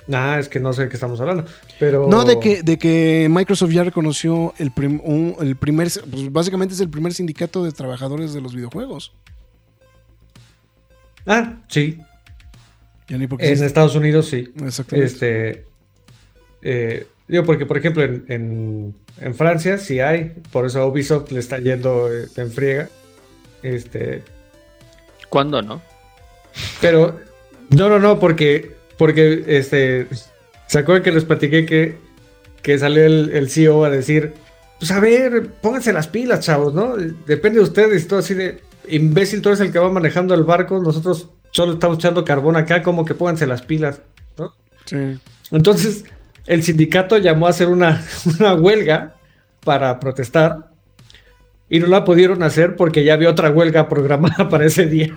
Nah, es que no sé de qué estamos hablando. Pero. No, de que, de que Microsoft ya reconoció el, prim- un- el primer, pues básicamente es el primer sindicato de trabajadores de los videojuegos. Ah, sí. Ya ni En existe. Estados Unidos sí. Exactamente. Este. eh, digo, porque por ejemplo en, en- en Francia sí hay, por eso a Ubisoft le está yendo eh, en friega. Este, ¿Cuándo no? Pero, no, no, no, porque, porque, este, ¿se acuerdan que les platiqué que, que salió el, el CEO a decir, pues a ver, pónganse las pilas, chavos, ¿no? Depende de ustedes, todo así de, imbécil, tú eres el que va manejando el barco, nosotros solo estamos echando carbón acá, como que pónganse las pilas, ¿no? Sí. Entonces, el sindicato llamó a hacer una, *laughs* una huelga para protestar y no la pudieron hacer porque ya había otra huelga programada *laughs* para ese día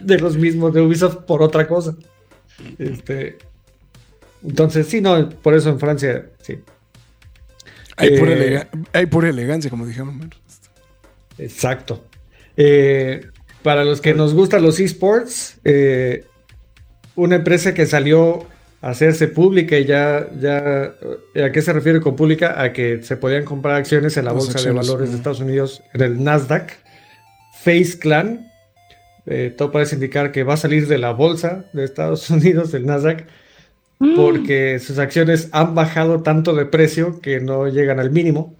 de los mismos de Ubisoft por otra cosa. Este, entonces, sí, no, por eso en Francia, sí. Hay, pura Eh, elega- hay pura elegancia, como dijeron. Exacto. Eh, para los que nos gustan los esports, eh, una empresa que salió a hacerse pública y ya, ya, ¿a qué se refiere con pública? A que se podían comprar acciones en la Las bolsa acciones, de valores de. Estados Unidos, en el Nasdaq. Face Clan. Eh, todo parece indicar que va a salir de la bolsa de Estados *laughs* Unidos, del Nasdaq, porque sus acciones han bajado tanto de precio que no llegan al mínimo.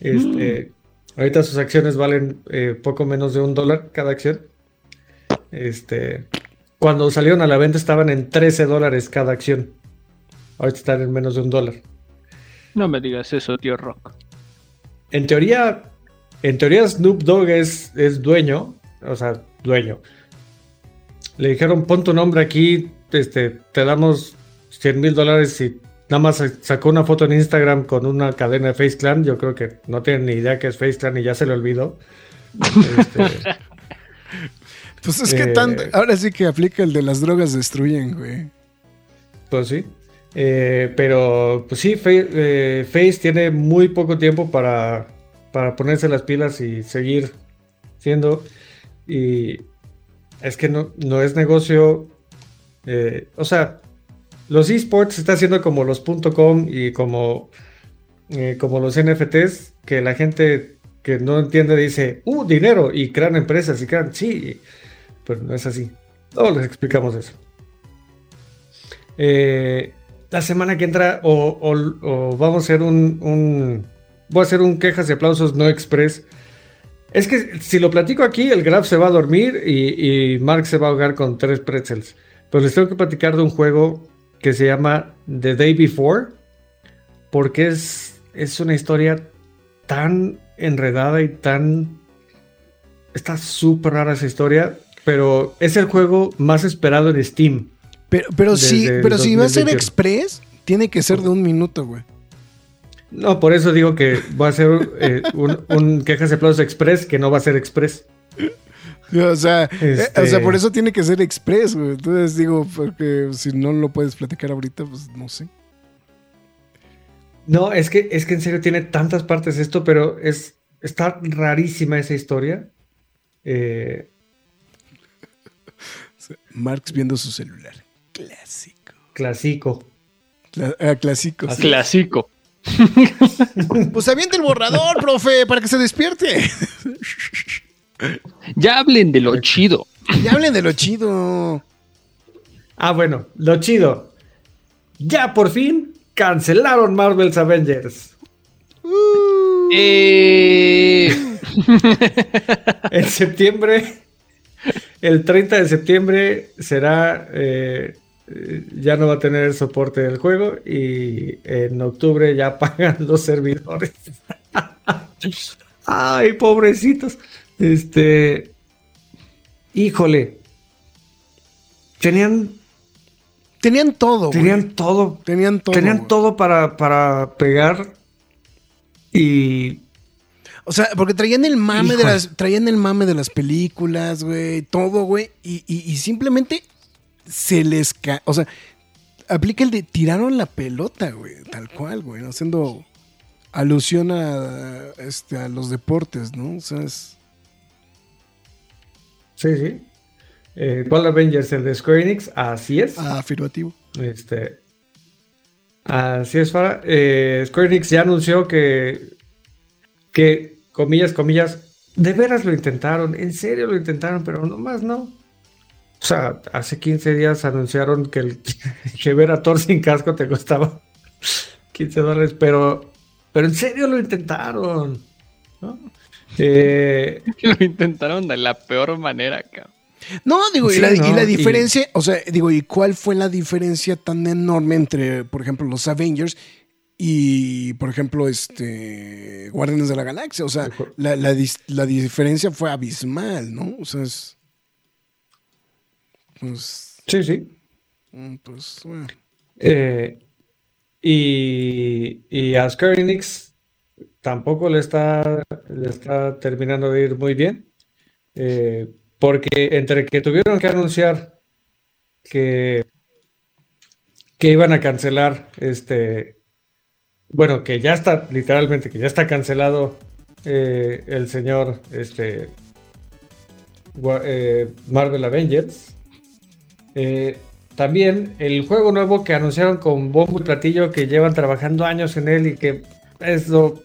Este, Ahorita sus acciones valen eh, poco menos de un dólar cada acción. Este, cuando salieron a la venta estaban en 13 dólares cada acción. Ahorita están en menos de un dólar. No me digas eso, tío Rock. En teoría, en teoría Snoop Dogg es, es dueño, o sea, dueño. Le dijeron, pon tu nombre aquí, este, te damos 100 mil dólares si nada más sacó una foto en Instagram con una cadena de Face Clan. Yo creo que no tienen ni idea que es Face Clan y ya se le olvidó. Este, *laughs* Pues es que Eh, tanto, ahora sí que aplica el de las drogas destruyen, güey. Pues sí. Eh, pero, pues sí, Fa- eh, Face tiene muy poco tiempo para, para ponerse las pilas y seguir siendo. Y es que no, no es negocio. eh, o sea, los esports se está haciendo como los .com y como, eh, como los NFTs, que la gente que no entiende dice, ¡uh, dinero! Y crean empresas y crean, sí, pero no es así. Todos les explicamos eso. Eh, la semana que entra, o vamos a hacer un, un- Voy a hacer un quejas y aplausos no express. Es que si lo platico aquí, el Graf se va a dormir y, y Mark se va a ahogar con tres pretzels. Pero les tengo que platicar de un juego que se llama The Day Before. Porque es, es una historia tan enredada y tan. Está súper rara esa historia. Pero es el juego más esperado en Steam. Pero, pero el pero si va a ser 2021. express, tiene que ser de un minuto, güey. No, por eso digo que va a ser eh, un, un quejas y aplausos express que no va a ser express. O sea, eh, Este- o sea, por eso tiene que ser express, güey. Entonces digo, porque si no lo puedes platicar ahorita, pues no sé. No, es que, es que en serio tiene tantas partes esto, pero es, está rarísima esa historia. Eh, Marx viendo su celular. Clásico. clásico. Cla- ah, clásico. sí. Clásico. *laughs* Pues avienta el borrador, profe, para que se despierte. Ya hablen de lo chido. Y hablen de lo chido. Ah, bueno, lo chido. Ya por fin cancelaron Marvel's Avengers. Eh, En septiembre, el 30 de septiembre será, eh, ya no va a tener soporte del juego y en octubre ya *laughs* pagan los servidores. *laughs* Ay, pobrecitos. Este, híjole, tenían, Tenían todo, güey. tenían todo, Tenían todo. tenían güey. todo para, para pegar y O sea, porque traían el mame de las, traían el mame de las películas, güey, todo, güey, y, y- y simplemente se les ca o sea, aplica el de tiraron la pelota, güey, tal cual, güey, haciendo alusión a, este, a los deportes, ¿no? O sea, es- sí, sí. Eh, ¿Cuál Avengers? El de Square Enix, así es. afirmativo. Este. Así es, Fara. Eh, Square Enix ya anunció que. Que, comillas, comillas, de veras lo intentaron. En serio lo intentaron, pero nomás no. O sea, hace 15 días anunciaron que, el, *laughs* que ver a Thor sin casco te costaba *laughs* 15 dólares, pero. Pero en serio lo intentaron. ¿no? Eh, *laughs* lo intentaron de la peor manera, cabrón. No, digo, y, la, y la y- diferencia, o sea, digo, ¿y cuál fue la diferencia tan enorme entre, por ejemplo, los Avengers y, por ejemplo, este Guardianes de la Galaxia? O sea, la, la la diferencia fue abismal, ¿no? O sea, es. Pues. sí, sí. mm, Pues, bueno. Eh, y, y a Square Enix tampoco le está, le está terminando de ir muy bien. Eh, porque entre que tuvieron que anunciar que, que iban a cancelar este. Bueno, que ya está, literalmente, que ya está cancelado eh, el señor este, eh, Marvel Avengers. Eh, también el juego nuevo que anunciaron con bombo y platillo que llevan trabajando años en él y que es lo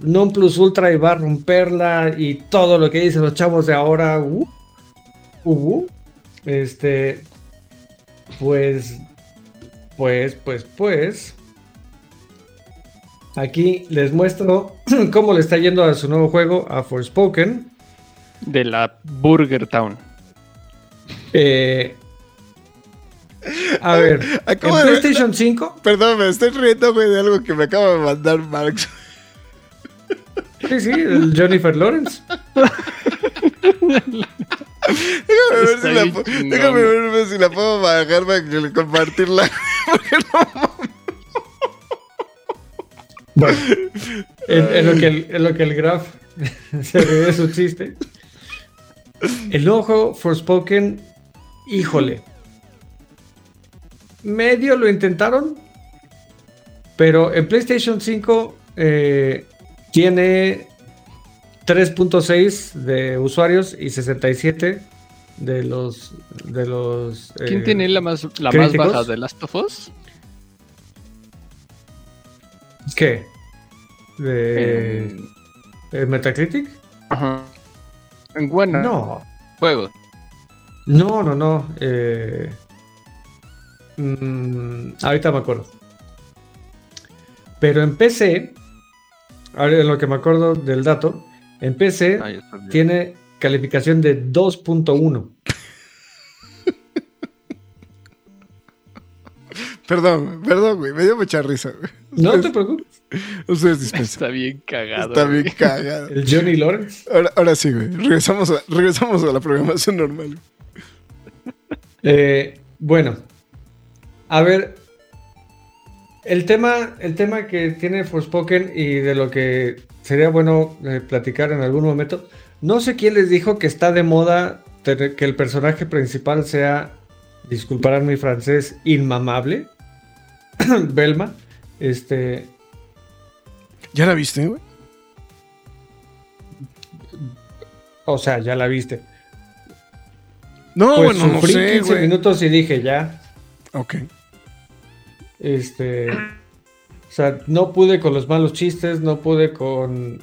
non plus ultra y va a romperla y todo lo que dicen los chavos de ahora, uh, uh, este, pues, pues, pues, pues, aquí les muestro *clears throat* cómo le está yendo a su nuevo juego, a Forspoken. De la Burger Town. Eh, a ver, en Acabo de ver- PlayStation 5, Perdón, me estoy riendo, güey, de algo que me acaba de mandar Marx. sí, sí, el Jennifer Lawrence. Déjame ver, si la, bien po- chingón. déjame ver si la puedo bajar para compartirla. *laughs* Porque no Bueno, en, en lo que el, en lo que el Graf *laughs* se ve de su chiste. El nuevo juego Forspoken, híjole. Medio lo intentaron, pero en PlayStation 5 eh, tiene 3.6 de usuarios y 67 de los de los ¿Quién eh, tiene la más, la más críticos. baja de Last of Us? ¿Qué? De En- eh, Metacritic? Ajá. En buena. No. Juego. No, no, no. eh, mm, ahorita me acuerdo. Pero en PC, ahora en lo que me acuerdo del dato, en PC Ah, tiene calificación de 2.1. *laughs* Perdón, perdón, güey, me dio mucha risa, güey. No te preocupes. Ustedes dispensen. Está bien cagado. Está güey. bien cagado. El Johnny Lawrence. Ahora, ahora sí, güey. Regresamos a, regresamos a la programación normal. Eh, bueno, a ver, el tema, el tema que tiene Forspoken y de lo que sería bueno eh, platicar en algún momento, no sé quién les dijo que está de moda tener- que el personaje principal sea, disculparán mi francés, inmamable, *clears throat* Belma, este, ¿Ya la viste, güey? o sea, ya la viste. No, Pues bueno, no sufrí sé, 15 güey. minutos y dije ya, Ok. Este, o sea, no pude con los malos chistes, no pude con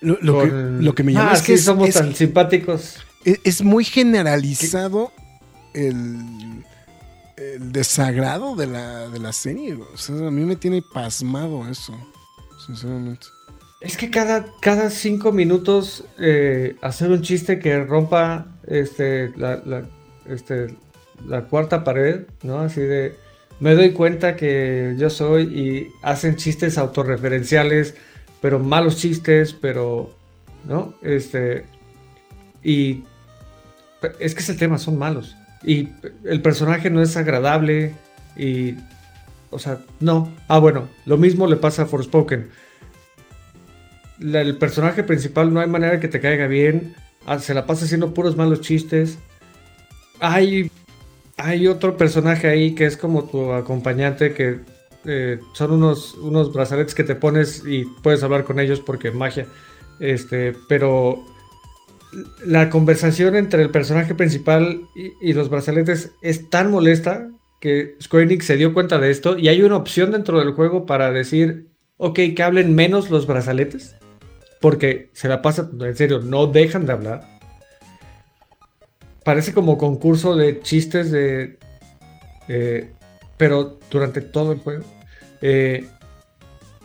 Lo, lo que, lo que me llama Ah, es que sí, es, somos es- tan simpáticos. es- es muy generalizado el, el desagrado de la, de la serie. O sea, a mí me tiene pasmado eso, sinceramente. Es que cada, cada cinco minutos eh, hacer un chiste que rompa este, la, la- este, la cuarta pared, ¿no? Así de, me doy cuenta que yo soy y hacen chistes autorreferenciales, pero malos chistes, pero, ¿no? Este, y es que ese tema, son malos. Y el personaje no es agradable y, o sea, no. Ah, bueno, lo mismo le pasa a Forspoken el personaje principal no hay manera que te caiga bien. ah, Se la pasa haciendo puros malos chistes. Hay, hay otro personaje ahí que es como tu acompañante que eh, son unos, unos brazaletes que te pones y puedes hablar con ellos porque magia. Este, pero la conversación entre el personaje principal y, los brazaletes es tan molesta que Square Enix se dio cuenta de esto y hay una opción dentro del juego para decir, ok, que hablen menos los brazaletes, porque se la pasa, en serio, no dejan de hablar. Parece como concurso de chistes de... eh, pero durante todo el juego. Eh,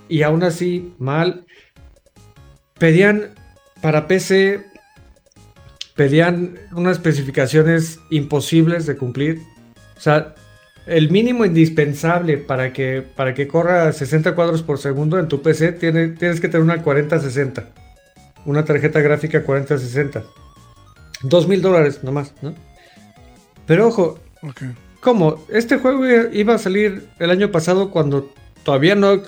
y aún así, mal. Pedían para PC, pedían unas especificaciones imposibles de cumplir. O sea, el mínimo indispensable para que, para que corra 60 cuadros por segundo en tu PC tiene, tienes que tener una 4060. Una tarjeta gráfica 4060. Dos mil dólares nomás, ¿no? Pero ojo. ¿cómo? Este juego iba a salir el año pasado cuando todavía no,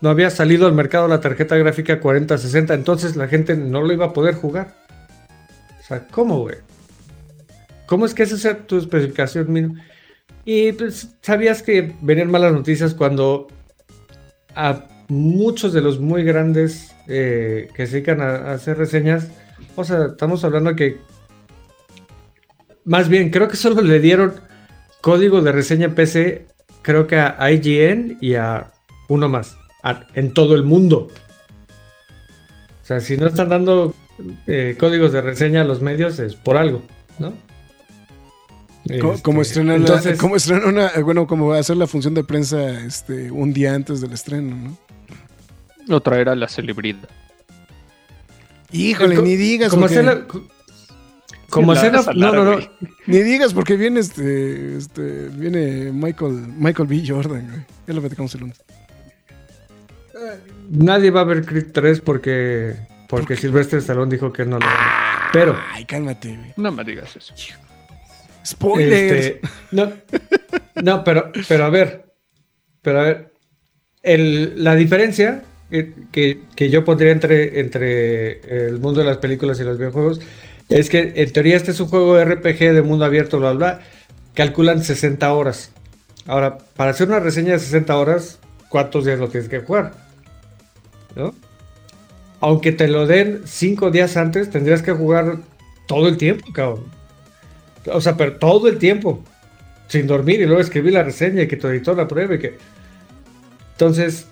no había salido al mercado la tarjeta gráfica 4060, entonces la gente no lo iba a poder jugar. O sea, ¿cómo, güey? ¿Cómo es que esa sea tu especificación mínima? Y pues sabías que venían malas noticias cuando a muchos de los muy grandes eh, que se dedican a, a hacer reseñas, o sea, estamos hablando que más bien, creo que solo le dieron código de reseña PC, creo que a IGN y a uno más, a- en todo el mundo. O sea, si no están dando eh, códigos de reseña a los medios es por algo, ¿no? Co- Este, Como estrenar, la- entonces, como estrenar una, eh, bueno, como hacer la función de prensa este, un día antes del estreno, ¿no? O traer a la celebridad. Híjole, ni digas como hacer la, como no, no, no. güey. ni digas porque viene este, este, viene Michael, Michael B. Jordan, güey. Ya lo platicamos el lunes. Nadie va a ver Creed 3 porque porque Silvestre Stallone dijo que no lo Pero Ay, cálmate, güey. No me digas eso. Spoilers. Este, no, no, pero, pero a ver, pero a ver, el- la diferencia eh, que, que yo pondría entre, entre el mundo de las películas y los videojuegos es que en teoría este es un juego de RPG de mundo abierto, bla, bla, calculan 60 horas. Ahora, para hacer una reseña de 60 horas, ¿cuántos días lo tienes que jugar? ¿No? Aunque te lo den 5 días antes, tendrías que jugar todo el tiempo, cabrón. O sea, pero todo el tiempo. Sin dormir y luego escribir la reseña y que tu editor la pruebe. Entonces,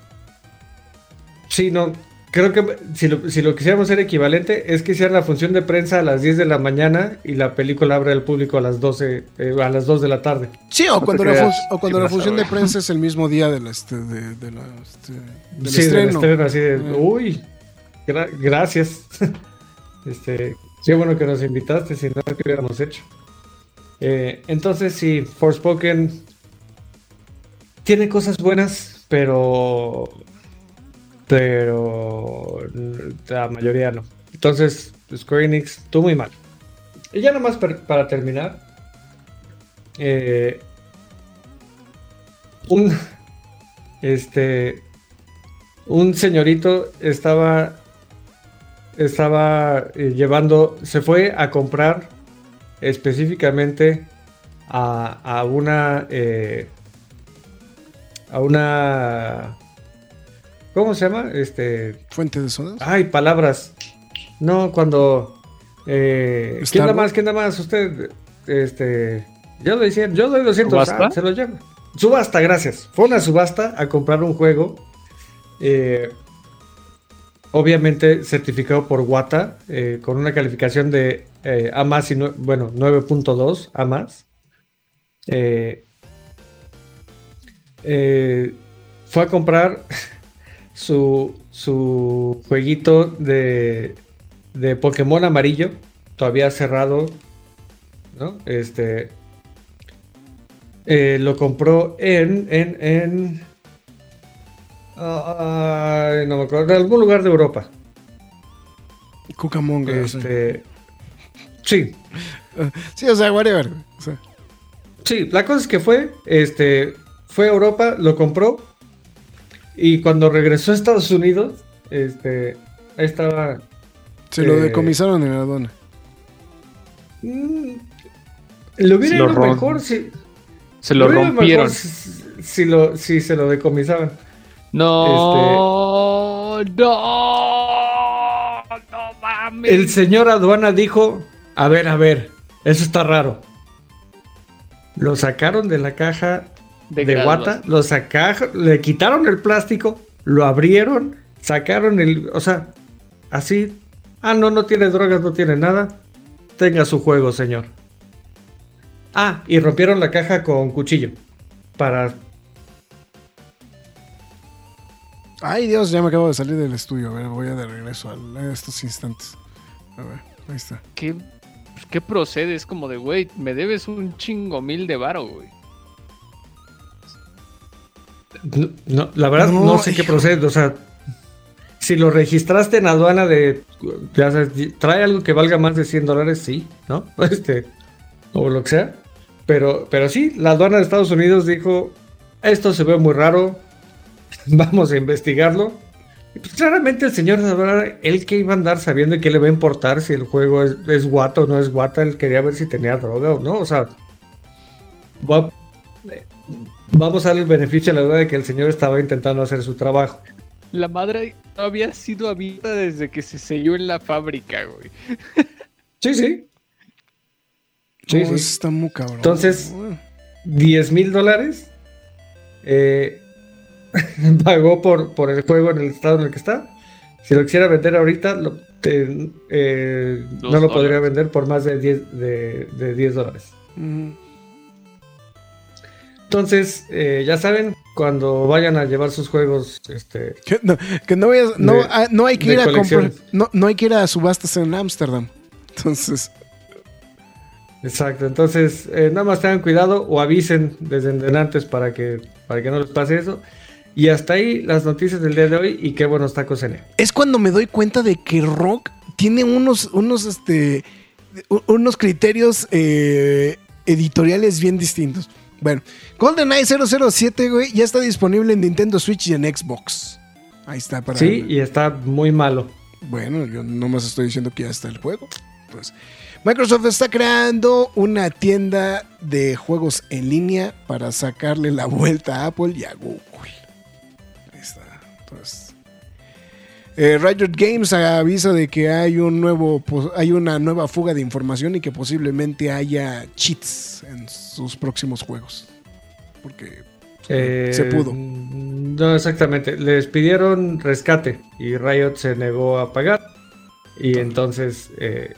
sí, no. Creo que si lo, si lo quisiéramos ser equivalente, es que hicieran la función de prensa a las 10 de la mañana y la película abre al público a las 12, eh, a las 2 de la tarde. Sí, o cuando, la, creas. fun- o cuando ¿Qué la pasa, función de prensa es el mismo día del, este, de, de la, este, del Sí, del estreno. estreno, así de, Mm. uy, gra- gracias. *laughs* este, qué bueno que nos invitaste, si no, ¿qué hubiéramos hecho? Eh, entonces, sí, Forspoken tiene cosas buenas, pero. Pero. La mayoría no. Entonces, Square Enix, tú muy mal. Y ya nomás para terminar. eh, un. Este. Un señorito estaba. Estaba eh, llevando. Se fue a comprar específicamente a, a una. eh, a una. ¿Cómo se llama? Este. Fuente de sodas. Ay, palabras. No, cuando. Eh, ¿Quién da más? ¿Quién da más? Usted. Este. Yo doy 100, yo doy 200. ¿Subasta? ah, se lo lleva. Subasta, gracias. Fue una subasta a comprar un juego. eh, obviamente certificado por Wata. eh, con una calificación de eh, A más y bueno, 9.2 A más. Eh, eh, fue a comprar *laughs* su, su jueguito de, de Pokémon amarillo, todavía cerrado, ¿no? Este eh, lo compró en, en, en, ay, no me acuerdo, en algún lugar de Europa. Cucamonga. Este, sí, *laughs* Sí, o sea, whatever. O sea, Sí, la cosa es que fue, este, fue a Europa, lo compró y cuando regresó a Estados Unidos, este, ahí estaba. se lo Eh, decomisaron en la aduana. mm, le hubiera lo ido rom- mejor si, Se lo ido rompieron. mejor si, si lo, si se lo decomisaban. No, no, no mames. El señor aduana dijo, a ver, a ver, eso está raro. Lo sacaron de la caja de, graduación. guata, lo sacaron, le quitaron el plástico, lo abrieron, sacaron el, o sea, así, ah, no, no tiene drogas, no tiene nada, tenga su juego, señor. Ah, y rompieron la caja con cuchillo para Ay, Dios, ya me acabo de salir del estudio. A ver, voy a de regreso a, a estos instantes. A ver, ahí está. ¿Qué, ¿Qué procede? Es como de, güey, me debes un chingo mil de varo, güey. No, no, la verdad no, No, sé qué procede, o sea, si lo registraste en aduana de, ya sabes, trae algo que valga más de 100 dólares, sí, ¿no? *laughs* Este, o lo que sea, pero, pero sí, la aduana de Estados Unidos dijo, esto se ve muy raro, *laughs* vamos a investigarlo. Y pues claramente el señor de aduana, él que iba a andar sabiendo qué le va a importar si el juego es, es guata o no es guata, él quería ver si tenía droga o no, o sea, va- vamos a darle el beneficio a la duda de que el señor estaba intentando hacer su trabajo. La madre no había sido abierta desde que se selló en la fábrica, güey. *laughs* Sí, sí. Sí, eso está muy cabrón. Entonces- Bueno, 10 mil dólares eh, *laughs* pagó por, por el juego en el estado en el que está. Si lo quisiera vender ahorita, lo- te- eh, no lo podría vender por más de 10, de, de 10 dólares. Entonces, eh, ya saben, cuando vayan a llevar sus juegos, este, Que no, que no, vayas- no, De- ah, no hay que ir a comprar. No, no hay que ir a subastas en Ámsterdam. Entonces, Exacto, entonces eh, nada más tengan cuidado o avisen desde en antes para que, para que no les pase eso. Y hasta ahí las noticias del día de hoy y qué buenos tacos cené. es cuando me doy cuenta de que Rock tiene unos, unos, este, unos criterios eh, editoriales bien distintos. Bueno, GoldenEye 007, güey, ya está disponible en Nintendo Switch y en Xbox. Ahí está para. Sí, y está muy malo. Bueno, yo nomás estoy diciendo que ya está el juego. Pues, Microsoft está creando una tienda de juegos en línea para sacarle la vuelta a Apple y a Google. Ahí está. Entonces, eh, Riot Games avisa de que hay un nuevo, hay una nueva fuga de información y que posiblemente haya cheats en sus próximos juegos. Porque Eh, se pudo. No, exactamente. Les pidieron rescate y Riot se negó a pagar. Y entonces, eh,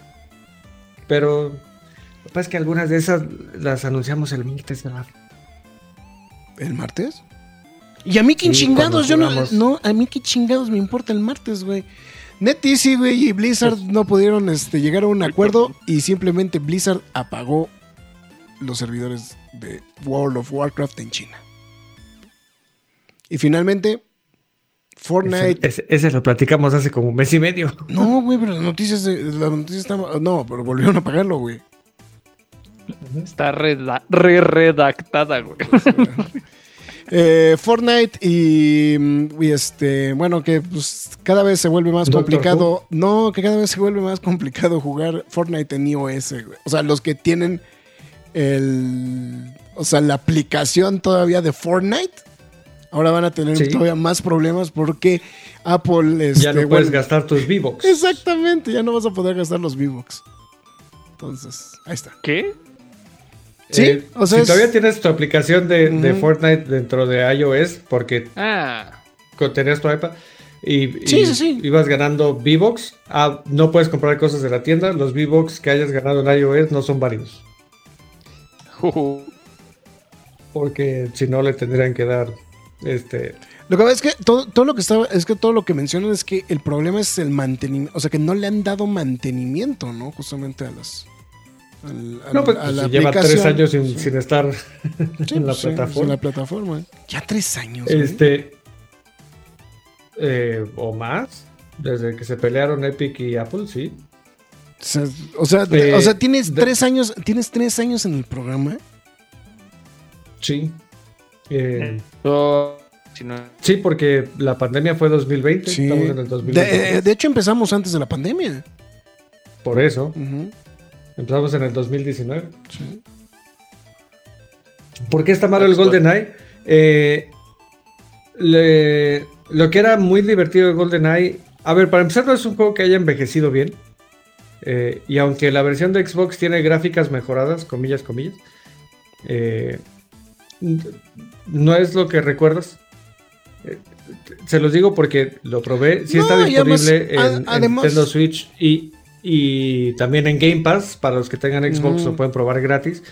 pero lo que pasa es que algunas de esas las anunciamos el martes, ¿verdad? ¿El martes? Y a mí qué Sí, chingados, yo no, no, a mí qué chingados me importa el martes, güey. NetEasy, güey, y Blizzard no pudieron este, llegar a un acuerdo y simplemente Blizzard apagó los servidores de World of Warcraft en China. Y finalmente, Fortnite... Ese, ese- ese lo platicamos hace como un mes y medio. No, güey, pero las noticias, de, las noticias están... No, pero volvieron a pagarlo, güey. Está reda- re redactada, güey. Eh, Fortnite y, y este, bueno, que pues, cada vez se vuelve más Doctor complicado. No, que cada vez se vuelve más complicado jugar Fortnite en iOS. güey. O sea, los que tienen el, o sea, la aplicación todavía de Fortnite, ahora van a tener Sí. todavía más problemas porque Apple, este, ya no puedes bueno, gastar tus V-Bucks. Exactamente, ya no vas a poder gastar los V-Bucks. Entonces, ahí está. ¿Qué? Sí, Eh, o sea, si es- todavía tienes tu aplicación de. Fortnite dentro de iOS, porque Ah, tenías tu iPad y, Sí, y sí, sí. ibas ganando V-Bucks, ah, no puedes comprar cosas de la tienda. Los V-Bucks que hayas ganado en iOS no son válidos. *laughs* Porque si no le tendrían que dar este. Lo que pasa es que todo, todo lo que estaba, es que todo lo que mencionan es que el problema es el mantenimiento, o sea que no le han dado mantenimiento, ¿no? Justamente a las al- al- No, pues, a la si lleva tres años sin, Sí. sin estar Sí, en la pues, sí, plataforma. en la plataforma. Ya tres años. Este. eh, o más. Desde que se pelearon Epic y Apple, sí. O sea, o sea, Eh, o sea, tienes de- tres años, tienes tres años en el programa. Sí. Eh, sí, porque la pandemia fue 2020. Sí. Estamos en el 2020. De, de hecho, empezamos antes de la pandemia. Por eso. Empezamos en el 2019. Sí. ¿Por qué está malo el GoldenEye? Eh, le- lo que era muy divertido de GoldenEye. A ver, para empezar, no es un juego que haya envejecido bien. Eh, y aunque la versión de Xbox tiene gráficas mejoradas, comillas, comillas, eh, no es lo que recuerdas. Eh, se los digo porque lo probé. Sí No, está además, disponible en, en además- Nintendo Switch y, y también en Game Pass. Para los que tengan Xbox lo pueden probar gratis.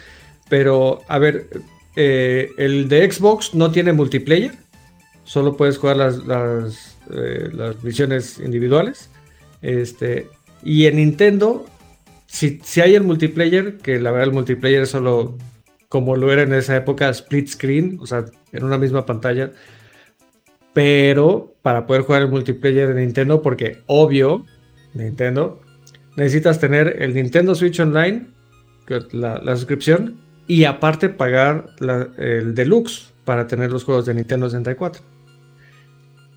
Pero, a ver, eh, el de Xbox no tiene multiplayer. Solo puedes jugar las, las, eh, las misiones individuales. Este, y en Nintendo, si, si hay el multiplayer, que la verdad el multiplayer es solo como lo era en esa época, split screen, o sea, en una misma pantalla. Pero para poder jugar el multiplayer de Nintendo, porque obvio, Nintendo, necesitas tener el Nintendo Switch Online, la, suscripción, y aparte pagar el deluxe para tener los juegos de Nintendo 64.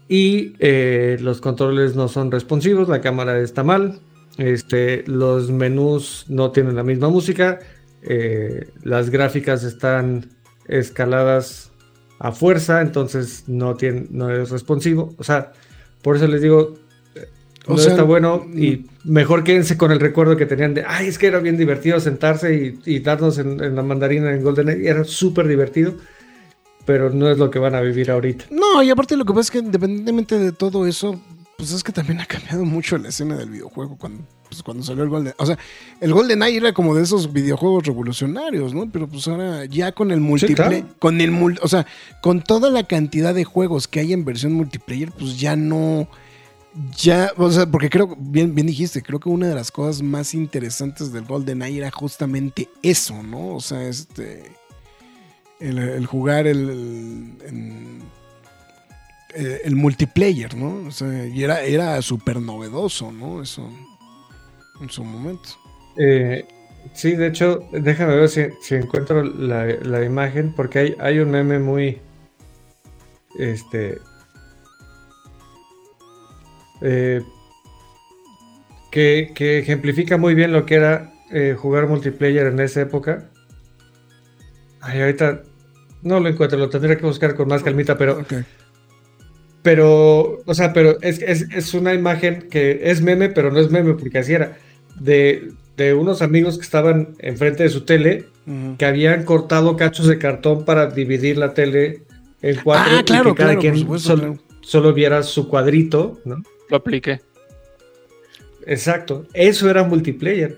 Y eh, los controles no son responsivos, la cámara está mal, este, los menús no tienen la misma música, eh, las gráficas están escaladas a fuerza, entonces no, tiene, no es responsivo. O sea, por eso les digo, O no sea, está bueno mm. y mejor quédense con el recuerdo que tenían de, ay, es que era bien divertido sentarse y, y darnos en, en la mandarina en Golden Age, era súper divertido, pero no es lo que van a vivir ahorita. No, y aparte lo que pasa es que independientemente de todo eso, pues es que también ha cambiado mucho la escena del videojuego cuando, pues, cuando salió el Golden. O sea, el Golden era como de esos videojuegos revolucionarios, ¿no? Pero pues ahora ya con el multiplayer, claro. con el o sea, con toda la cantidad de juegos que hay en versión multiplayer, pues ya no. Ya, o sea, porque creo, bien, bien dijiste, creo que una de las cosas más interesantes del Golden Eye era justamente eso, ¿no? O sea, este. El, jugar el. eh, el multiplayer, ¿no? O sea, y era, era súper novedoso, ¿no? Eso en su momento. Eh, sí, de hecho, déjame ver si, si encuentro la, la imagen, porque hay, hay un meme muy. Este. Eh, que, que ejemplifica muy bien lo que era eh, jugar multiplayer en esa época. Ay, ahorita no lo encuentro, lo tendría que buscar con más calmita, pero. Pero, o sea, pero es, es, es una imagen que es meme, pero no es meme, porque así era. De, de unos amigos que estaban enfrente de su tele, que habían cortado cachos de cartón para dividir la tele en cuatro Ah, claro, y que cada claro, por quien supuesto, sol- claro. solo viera su cuadrito, ¿no? Lo apliqué. Exacto, eso era multiplayer.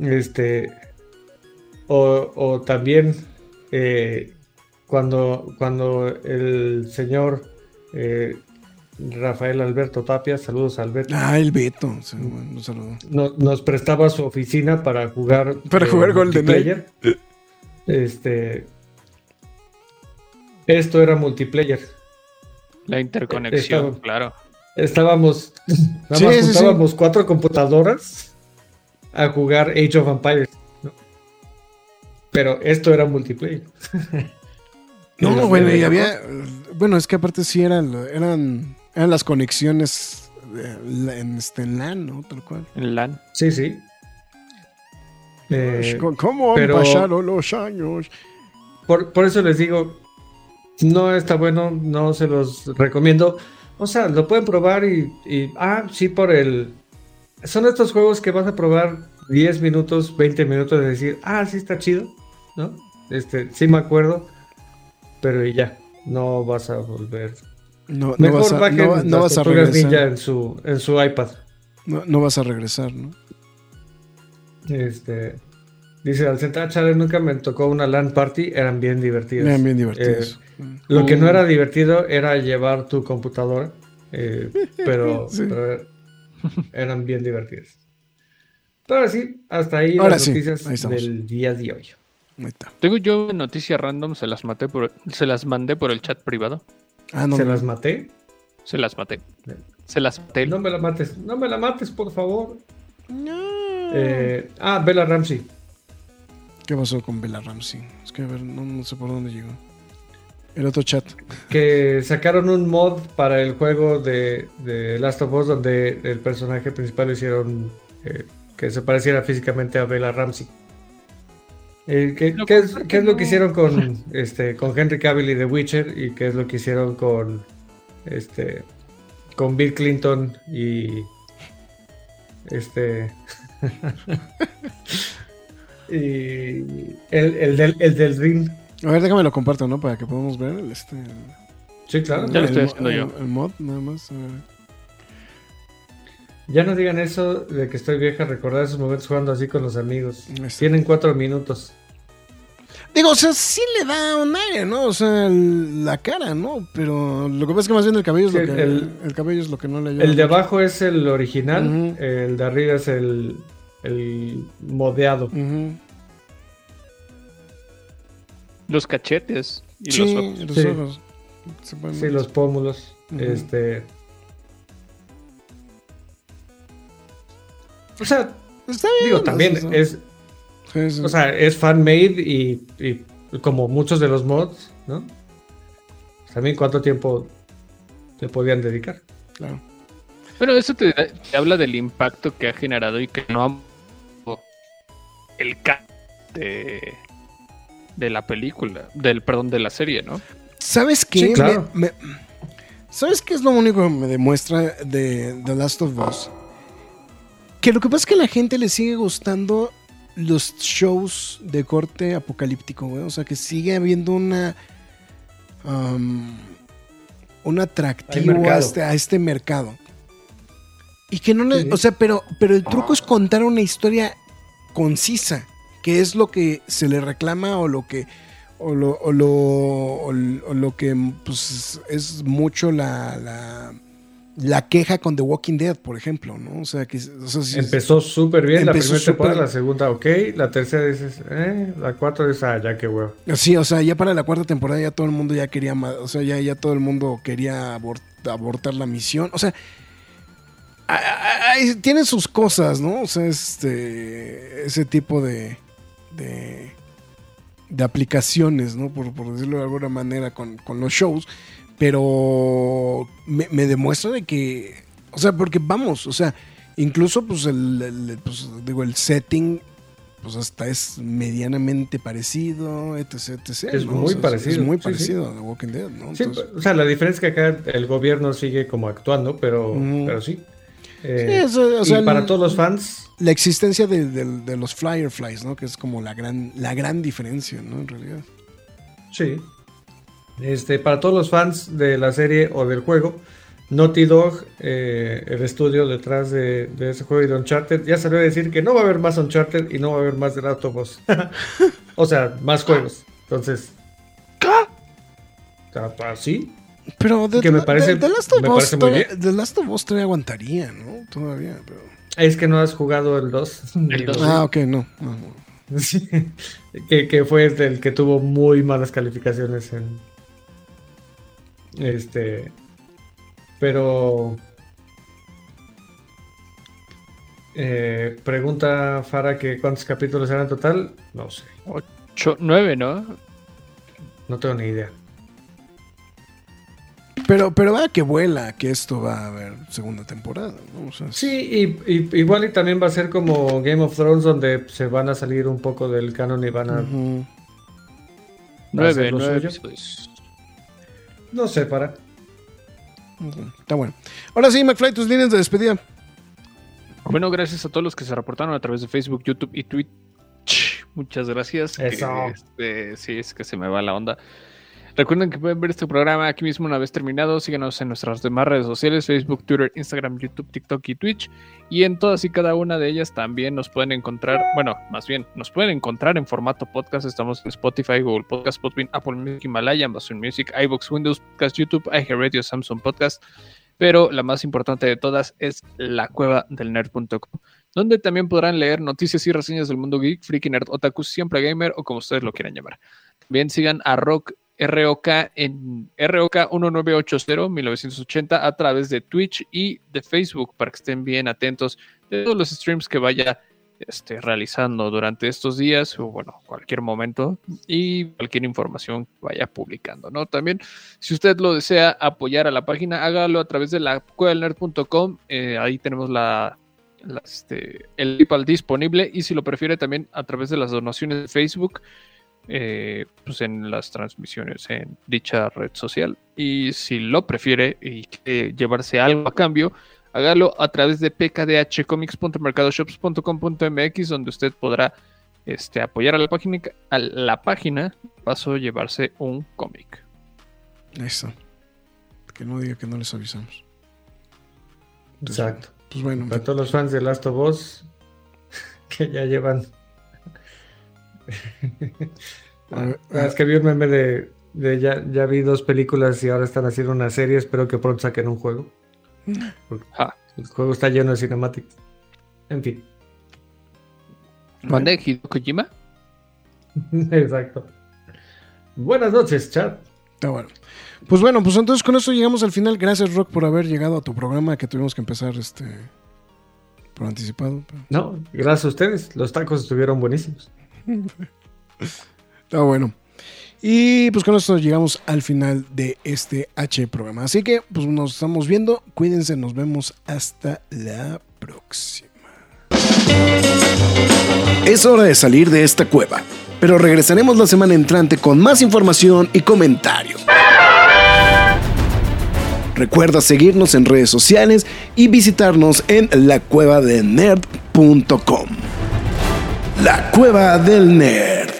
Este. O, o también eh, cuando, cuando el señor eh, Rafael Alberto Tapia, saludos Alberto, Ah, el Beto. sí, bueno, un saludo. no- nos prestaba su oficina para jugar. Para eh, jugar Golden multiplayer. Este. Esto era multiplayer. La interconexión, Estaba- claro. Estábamos. Nada Sí, más sí, sí. juntábamos cuatro computadoras a jugar Age of Empires. ¿no? Pero esto era multiplayer. *laughs* No, bueno, en y había. Bueno, es que aparte sí eran, eran, eran las conexiones la- en, este, en LAN, ¿no? Tal cual. En LAN. Sí, sí. Eh, ¿Cómo han pero- pasado los años? por, por eso les digo, no está bueno, no se los recomiendo. O sea, lo pueden probar y, y- ah, sí, por el... Son estos juegos que vas a probar 10 minutos, 20 minutos de decir, ah, sí está chido, ¿no? Este, sí me acuerdo, pero y ya, no vas a volver. No, no Mejor vas a, bajen no, no vas a Ninja en su, en su iPad. No, no vas a regresar, ¿no? Este, dice, al central Chale nunca me tocó una LAN party, eran bien divertidas. Eran bien divertidos. Lo que no era divertido era llevar tu computadora, eh, pero, *laughs* Sí. pero eran bien divertidas. Pero sí, hasta ahí Ahora las sí, noticias ahí del día de hoy. Ahí está. Tengo yo noticias random, se las maté por, se las mandé por el chat privado. Ah, no. ¿Se no. las maté? Se las maté. Se las maté. No me la mates, no me la mates, por favor. Eh, ah, Bella Ramsey. ¿Qué pasó con Bella Ramsey? Es que a ver, no, no sé por dónde llegó. El otro chat. que sacaron un mod para el juego de, de Last of Us donde el personaje principal lo hicieron eh, que se pareciera físicamente a Bella Ramsey. Eh, ¿qué, qué es, qué es lo que hicieron con, este, con Henry Cavill y The Witcher? ¿Y qué es lo que hicieron con, este, con Bill Clinton y este... *laughs* y el, el del, el del ring. A ver, déjame lo comparto, ¿no? Para que podamos ver el, este, el- Sí, claro. Ya lo estoy el- haciendo el- yo. El mod, nada más. a ver. Ya no digan eso de que estoy vieja, recordar esos momentos jugando así con los amigos. Tienen cuatro minutos. Digo, o sea, sí le da un aire, ¿no? O sea, el- la cara, ¿no? Pero lo que pasa es que más bien el cabello es lo que, el- el, cabello es lo que no le ayuda. El de mucho. abajo es el original, el de arriba es el, el modeado. Ujú. Los cachetes y Sí, los ojos. los Sí. ojos. Se ponen- Sí, los pómulos. Este. O sea, Está bien. digo, también eso. es, Sí, sí. o sea, es fan-made y, y como muchos de los mods, ¿no? También cuánto tiempo le podían dedicar. claro. Pero eso te, te habla del impacto que ha generado y que no ha el de, de la película, del perdón, de la serie, ¿no? ¿Sabes qué? Sí, claro. Me- me- ¿Sabes qué es lo único que me demuestra de The Last of Us? Que lo que pasa es que a la gente le sigue gustando los shows de corte apocalíptico, güey. O sea, que sigue habiendo una. um, un atractivo a este, a este mercado. Y que no, Sí. o sea, pero, pero el truco es contar una historia concisa, que es lo que se le reclama o lo que, o lo, o lo, o lo que pues, es mucho la, la, la queja con The Walking Dead, por ejemplo, ¿no? O sea, que, o sea, si- Empezó súper bien la primera temporada, la segunda, ok. La tercera dices, eh. La cuarta dices, ah, ya qué huevo. Sí, o sea, ya para la cuarta temporada ya todo el mundo ya quería, o sea, ya, ya todo el mundo quería abort- abortar la misión. O sea, a- a- a- tiene sus cosas, ¿no? O sea, este, ese tipo de, de, de aplicaciones, ¿no? Por, por decirlo de alguna manera con, con los shows. Pero me, me demuestra de que, o sea, porque vamos, o sea, incluso pues el, el- pues, digo, el setting pues hasta es medianamente parecido, etc, etc. Es ¿no? muy parecido, Es muy sí, parecido a The Walking Dead, ¿no? Sí, Entonces, o sea, la diferencia es que acá el gobierno sigue como actuando, pero, pero sí. Sí, Eh, eso, o y para el- todos los fans, La existencia de, de- de los Fireflies, ¿no? Que es como la gran, la gran diferencia, ¿no? En realidad. sí. Este, para todos los fans de la serie o del juego, Naughty Dog, eh, el estudio detrás de, de ese juego y de Uncharted, ya salió a decir que no va a haber más Uncharted y no va a haber más The Last of Us. *laughs* o sea, más juegos. Entonces. ¿Así? Pero de, Que me parece- de- The Last of me Us parece muy todavía- bien. The Last of Us todavía aguantaría, ¿no? Todavía, pero... Es que no has jugado el 2. El dos. Ah, ok, no. no, no. *laughs* Sí, que, que fue el que tuvo muy malas calificaciones en este pero eh, pregunta Fara que cuántos capítulos eran en total no sé Ocho, nueve, ¿no? no tengo ni idea Pero, pero va que vuela que esto va a haber segunda temporada, ¿no? O sea, sí y, y- igual y también va a ser como Game of Thrones donde se van a salir un poco del canon y van a. Nueve, hacer lo nueve no sé para Está bueno. Ahora sí, McFly, tus líneas de despedida. Bueno, gracias a todos los que se reportaron a través de Facebook, YouTube y Twitch. Muchas gracias. Eso. Este, sí, es que se me va la onda. Recuerden que pueden ver este programa aquí mismo una vez terminado. Síganos en nuestras demás redes sociales: Facebook, Twitter, Instagram, YouTube, TikTok y Twitch. Y en todas y cada una de ellas también nos pueden encontrar, bueno, más bien, nos pueden encontrar en formato podcast. Estamos en Spotify, Google Podcast, Podbean, Apple Music, Himalaya, Amazon Music, iBox, Windows Podcast, YouTube, iHeartRadio, Samsung Podcast. Pero la más importante de todas es la cueva del nerd.com, donde también podrán leer noticias y reseñas del mundo geek, freaky nerd, otaku, siempre gamer o como ustedes lo quieran llamar. También sigan a Rock ROK en ROK 1980 1980 a través de Twitch y de Facebook para que estén bien atentos de todos los streams que vaya este, realizando durante estos días o bueno, cualquier momento y cualquier información que vaya publicando, ¿no? También, si usted lo desea apoyar a la página, hágalo a través de la cuevalnerd.com, eh, ahí tenemos la, este, el PayPal disponible y si lo prefiere también a través de las donaciones de Facebook, eh, pues en las transmisiones en dicha red social. Y si lo prefiere y quiere llevarse algo a cambio, hágalo a través de pkdhcomics.mercadoshops.com.mx donde usted podrá este, apoyar a la página, a la página, paso llevarse un cómic. Eso. Que no diga que no les avisamos. exacto Pues bueno, para todos los fans de Last of Us *laughs* que ya llevan a *laughs* es que vi un meme de, de ya, ya vi dos películas y ahora están haciendo una serie. Espero que pronto saquen un juego. Ah. El juego está lleno de cinematics. En fin. ¿Mande Hideo Kojima? *laughs* Exacto. Buenas noches, chat. Está bueno. Pues bueno, pues entonces con esto llegamos al final. Gracias, Rock, por haber llegado a tu programa que tuvimos que empezar este por anticipado. pero- No, gracias a ustedes. Los tacos estuvieron buenísimos. Está bueno. Y pues con esto llegamos al final de este H programa. Así que pues nos estamos viendo. Cuídense, nos vemos hasta la próxima. Es hora de salir de esta cueva, pero regresaremos la semana entrante con más información y comentarios. Recuerda seguirnos en redes sociales y visitarnos en lacuevadelnerd.com. La Cueva del Nerd.